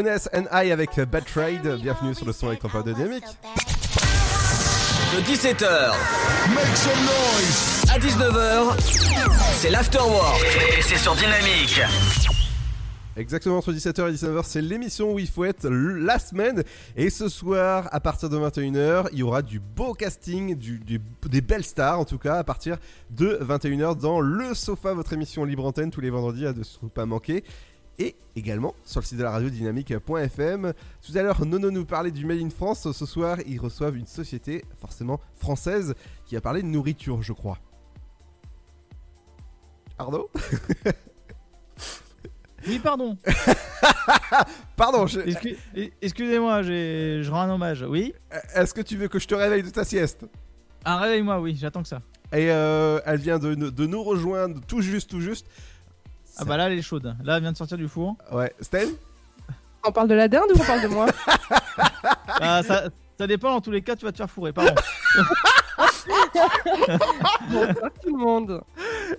Toness and I avec Bad Trade. Bienvenue sur le son électropop de Dynamique. De 17h Make some noise à 19h, c'est l'afterwork et c'est sur Dynamique. Exactement entre 17h et 19h, c'est l'émission où il faut être la semaine. Et ce soir, à partir de 21h, il y aura du beau casting, du, du- des belles stars en tout cas, à partir de 21h dans Le Sofa, votre émission libre antenne tous les vendredis à ne surtout pas manquer. Et également sur le site de la radio dynamique.fm. Tout à l'heure, Nono nous parlait du Made in France. Ce soir, ils reçoivent une société forcément française qui a parlé de nourriture, je crois. Arnaud Oui, pardon. Pardon, je- eh, Excusez-moi, je rends un hommage. Oui Est-ce que tu veux que je te réveille de ta sieste? Ah, réveille-moi, oui, j'attends que ça. Et euh, elle vient de, de nous rejoindre tout juste, tout juste. Ah bah là, elle est chaude. Là, elle vient de sortir du four. Ouais, Stan On parle de la dinde ou on parle de moi Ah, ça, ça dépend, dans tous les cas, tu vas te faire fourrer, pardon. Bonsoir tout le monde.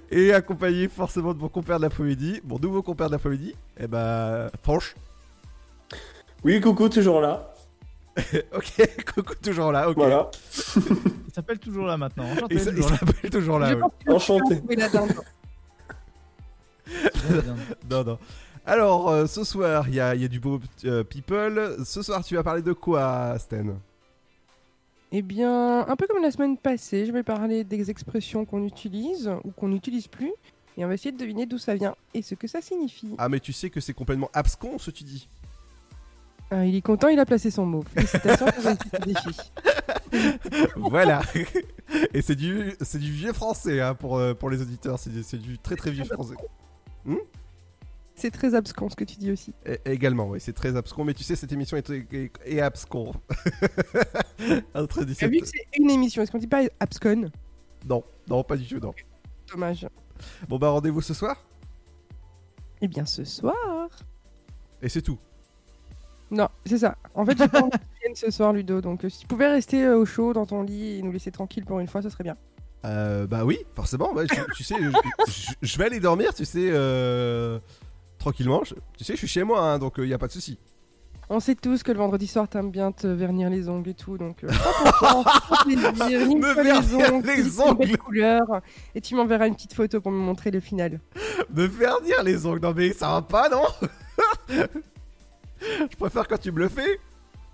Et accompagné forcément de mon compère de l'après-midi, mon nouveau compère de l'après-midi, et bah, Franche. Oui, coucou, toujours là. ok, coucou, toujours là, ok. Voilà. Il s'appelle toujours là maintenant. Enchanté, Il s- il toujours là. s'appelle toujours là, Je oui. pense que Enchanté. Non, non. Alors, euh, ce soir, il y a, il y a du beau euh, people. Ce soir, tu vas parler de quoi, Stan Eh bien, un peu comme la semaine passée, je vais parler des expressions qu'on utilise ou qu'on n'utilise plus. Et on va essayer de deviner d'où ça vient et ce que ça signifie. Ah, mais tu sais que c'est complètement abscon, ce que tu dis. Ah, il est content, il a placé son mot. Félicitations pour réussir ce défi. voilà. Et c'est du, c'est du vieux français hein, pour, euh, pour les auditeurs. C'est du, c'est du très très vieux français. Hmm C'est très abscon ce que tu dis aussi. Et- également, oui, c'est très abscon. Mais tu sais, cette émission est, est, est abscon. Entre Ah, 17 vu que c'est une émission, est-ce qu'on dit pas abscon? Non, non, pas du tout, non. Dommage. Bon, bah, rendez-vous ce soir? Eh bien, ce soir. Et c'est tout? Non, c'est ça. En fait, j'ai pas envie ce soir, Ludo. Donc, euh, si tu pouvais rester euh, au chaud dans ton lit et nous laisser tranquille pour une fois, ça serait bien. Euh, bah oui, forcément. bah, tu, tu sais, je, je- je vais aller dormir, tu sais, euh, tranquillement. Je- tu sais, je suis chez moi, hein, donc il n'y a pas de souci. On sait tous que le vendredi soir, t'aimes bien te vernir les ongles et tout, donc euh, Me vernir ongles, les ongles. couleurs, et tu m'enverras une petite photo pour me montrer le final. Me faire dire les ongles, non mais ça va pas, non? Je préfère quand tu me le fais.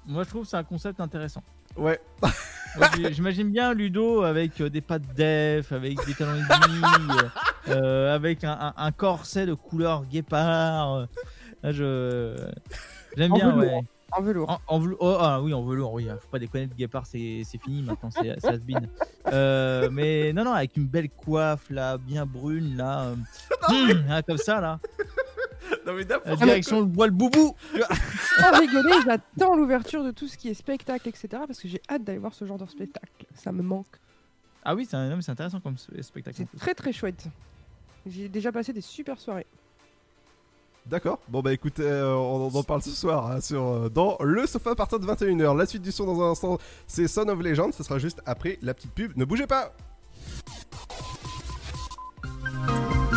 Moi, je trouve que c'est un concept intéressant. Ouais. J'imagine bien Ludo avec euh, des pattes def, avec des talons aiguilles, euh, euh, avec un, un- un corset de couleur guépard. là, je j'aime En bien, velours, ouais. En velours. En, en velours- oh, ah oui, en velours, oui. Faut pas déconner de guépard, c'est fini maintenant, c'est has-been. Euh, mais non, non, avec une belle coiffe là, bien brune là, euh, hum, là, comme ça là. Non mais La direction le bois le boubou. Sans rigoler, j'attends l'ouverture de tout ce qui est spectacle, etc. Parce que j'ai hâte d'aller voir ce genre de spectacle. Ça me manque. Ah oui, c'est un- intéressant comme spectacle. C'est très très chouette. J'ai déjà passé des super soirées. D'accord. Bon bah écoutez, euh, on, on en parle ce soir hein, sur euh, dans le sofa à partir de 21h. La suite du son dans un instant, c'est Son of Legend. Ce sera juste après la petite pub. Ne bougez pas.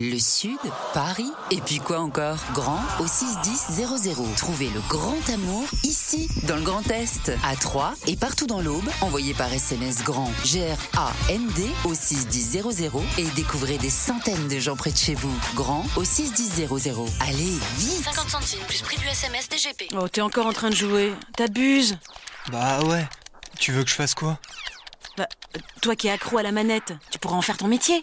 Le Sud, Paris, et puis quoi encore? Grand au 61000. Trouvez le grand amour ici, dans le Grand Est, à Troyes et partout dans l'Aube. Envoyez par SMS grand G-R-A-N-D au 61000 et découvrez des centaines de gens près de chez vous. Grand au 61000. Allez, vite 50 centimes plus prix du SMS DGP. Oh, t'es encore en train de jouer. T'abuses. Bah ouais. Tu veux que je fasse quoi? Bah, toi qui es accro à la manette, tu pourras en faire ton métier.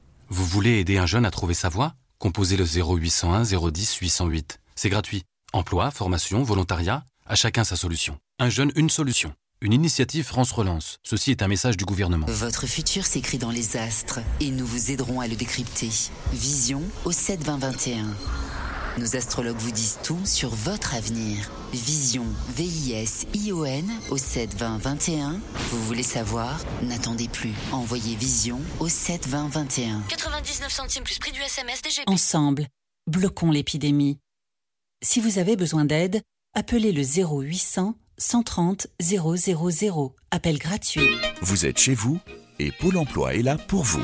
Vous voulez aider un jeune à trouver sa voie? Composez le 0801 010 808. C'est gratuit. Emploi, formation, volontariat, à chacun sa solution. Un jeune, une solution. Une initiative France Relance. Ceci est un message du gouvernement. Votre futur s'écrit dans les astres et nous vous aiderons à le décrypter. Vision au 72021. Nos astrologues vous disent tout sur votre avenir. Vision, V-I-S-I-O-N au 72021. Vous voulez savoir? N'attendez plus. Envoyez Vision au 72021. 99 centimes plus prix du SMS DGP. Ensemble, bloquons l'épidémie. Si vous avez besoin d'aide, appelez le 0800 130 000. Appel gratuit. Vous êtes chez vous et Pôle emploi est là pour vous.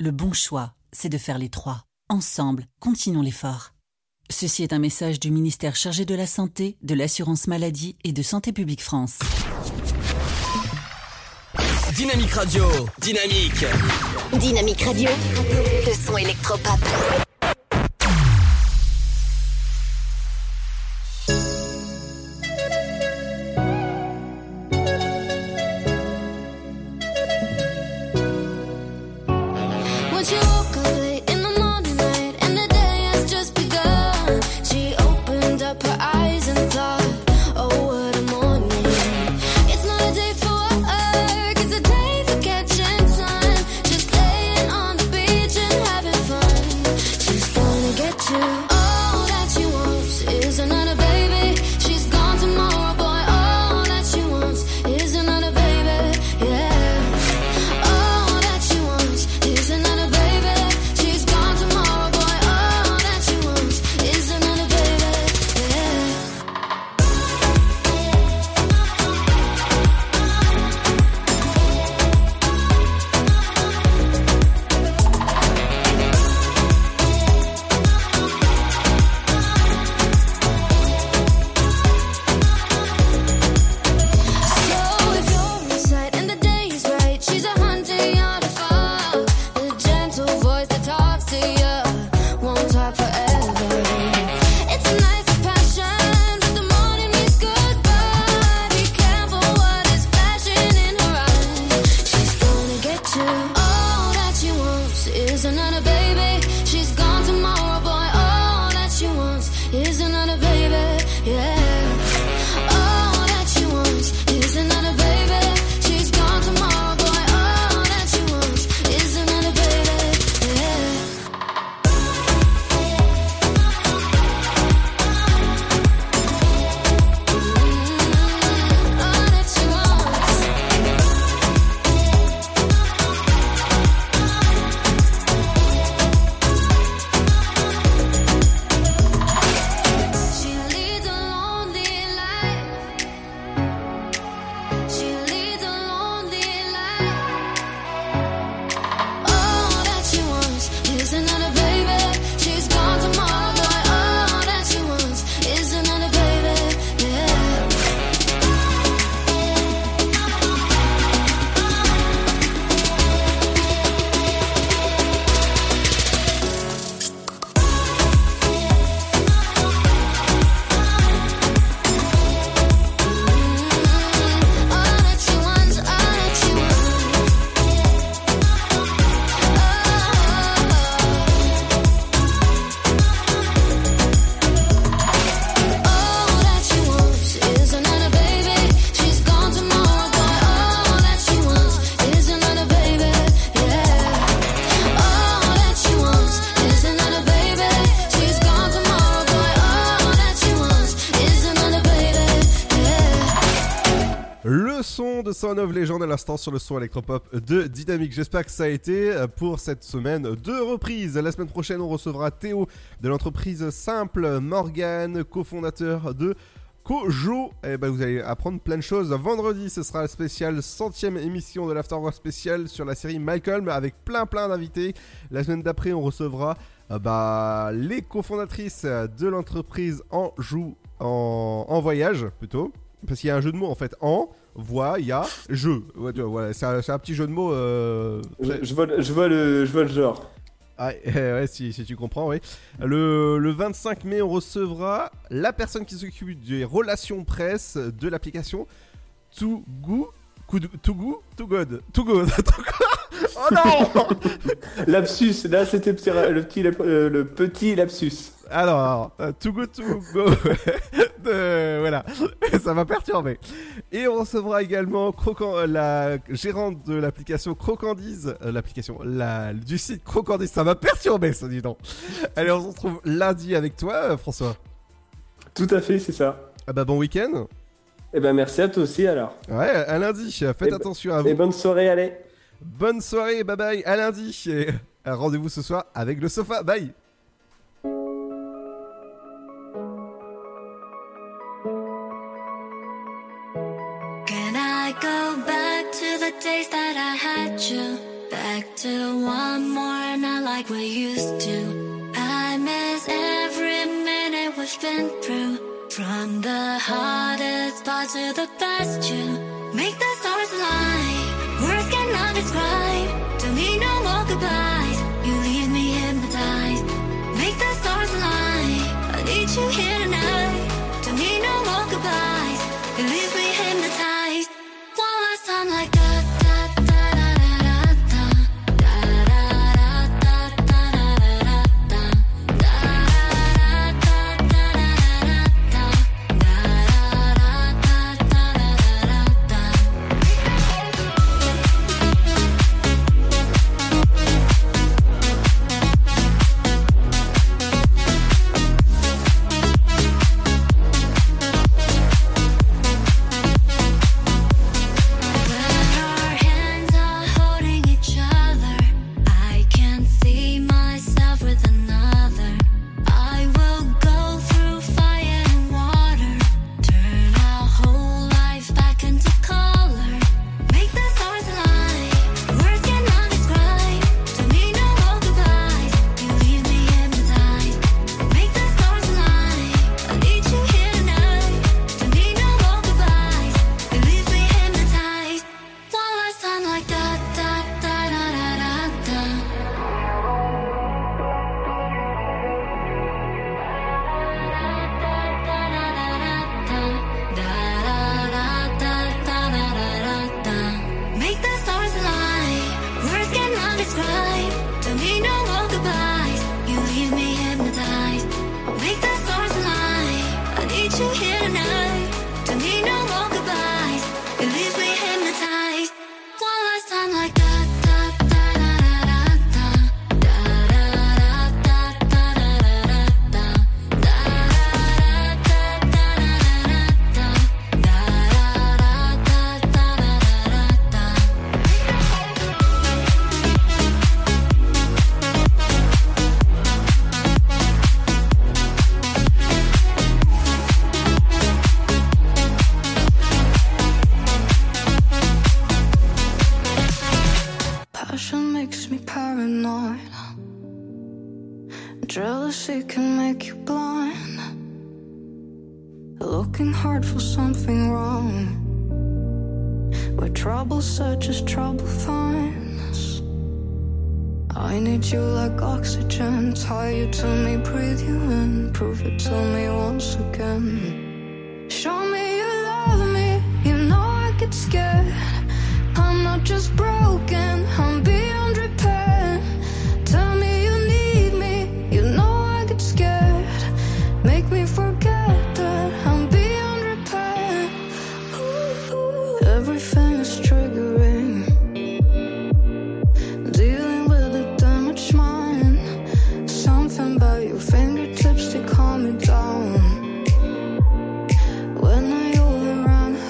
Le bon choix, c'est de faire les trois. Ensemble, continuons l'effort. Ceci est un message du ministère chargé de la Santé, de l'Assurance Maladie et de Santé Publique France. Dynamique Radio, dynamique. Dynamique Radio, le son électropop. Sound of Legend à l'instant sur le son électropop de Dynamique. J'espère que ça a été euh, pour cette semaine de reprise. La semaine prochaine, on recevra Théo de l'entreprise Simple, Morgan, cofondateur de Kojo. Et ben, vous allez apprendre plein de choses. Vendredi, ce sera la spéciale centième émission de l'Afterwork spécial sur la série Malcolm avec plein plein d'invités. La semaine d'après, on recevra euh, bah, les cofondatrices de l'entreprise en joue en voyage plutôt. Parce qu'il y a un jeu de mots en fait. En, voix, il y a jeu. Voilà, c'est un, c'est un petit jeu de mots. euh, Je, vois, le- je, vois le, je vois le genre. ah, ouais, si, si tu comprends, oui. Le, le 25 mai, on recevra la personne qui s'occupe des relations presse de l'application Too Good. Too Good Too Good Too Good Oh non Lapsus, là c'était le petit, le petit lapsus. Alors, euh, Too Good To Go. Voilà, ça m'a perturbé. Et on recevra également Croquant, euh, la gérante de l'application Crocandise, euh, l'application la, du site Crocandise. Ça m'a perturbé, ça dis donc. Allez, on se retrouve lundi avec toi, François. Tout à fait, c'est ça. Ah bah bon week-end. Et ben merci à toi aussi alors. Ouais, à lundi. Faites Et- attention à vous. Et bonne soirée, allez. Bonne soirée, bye bye. À lundi. Et rendez-vous ce soir avec le sofa. Bye. To the best you.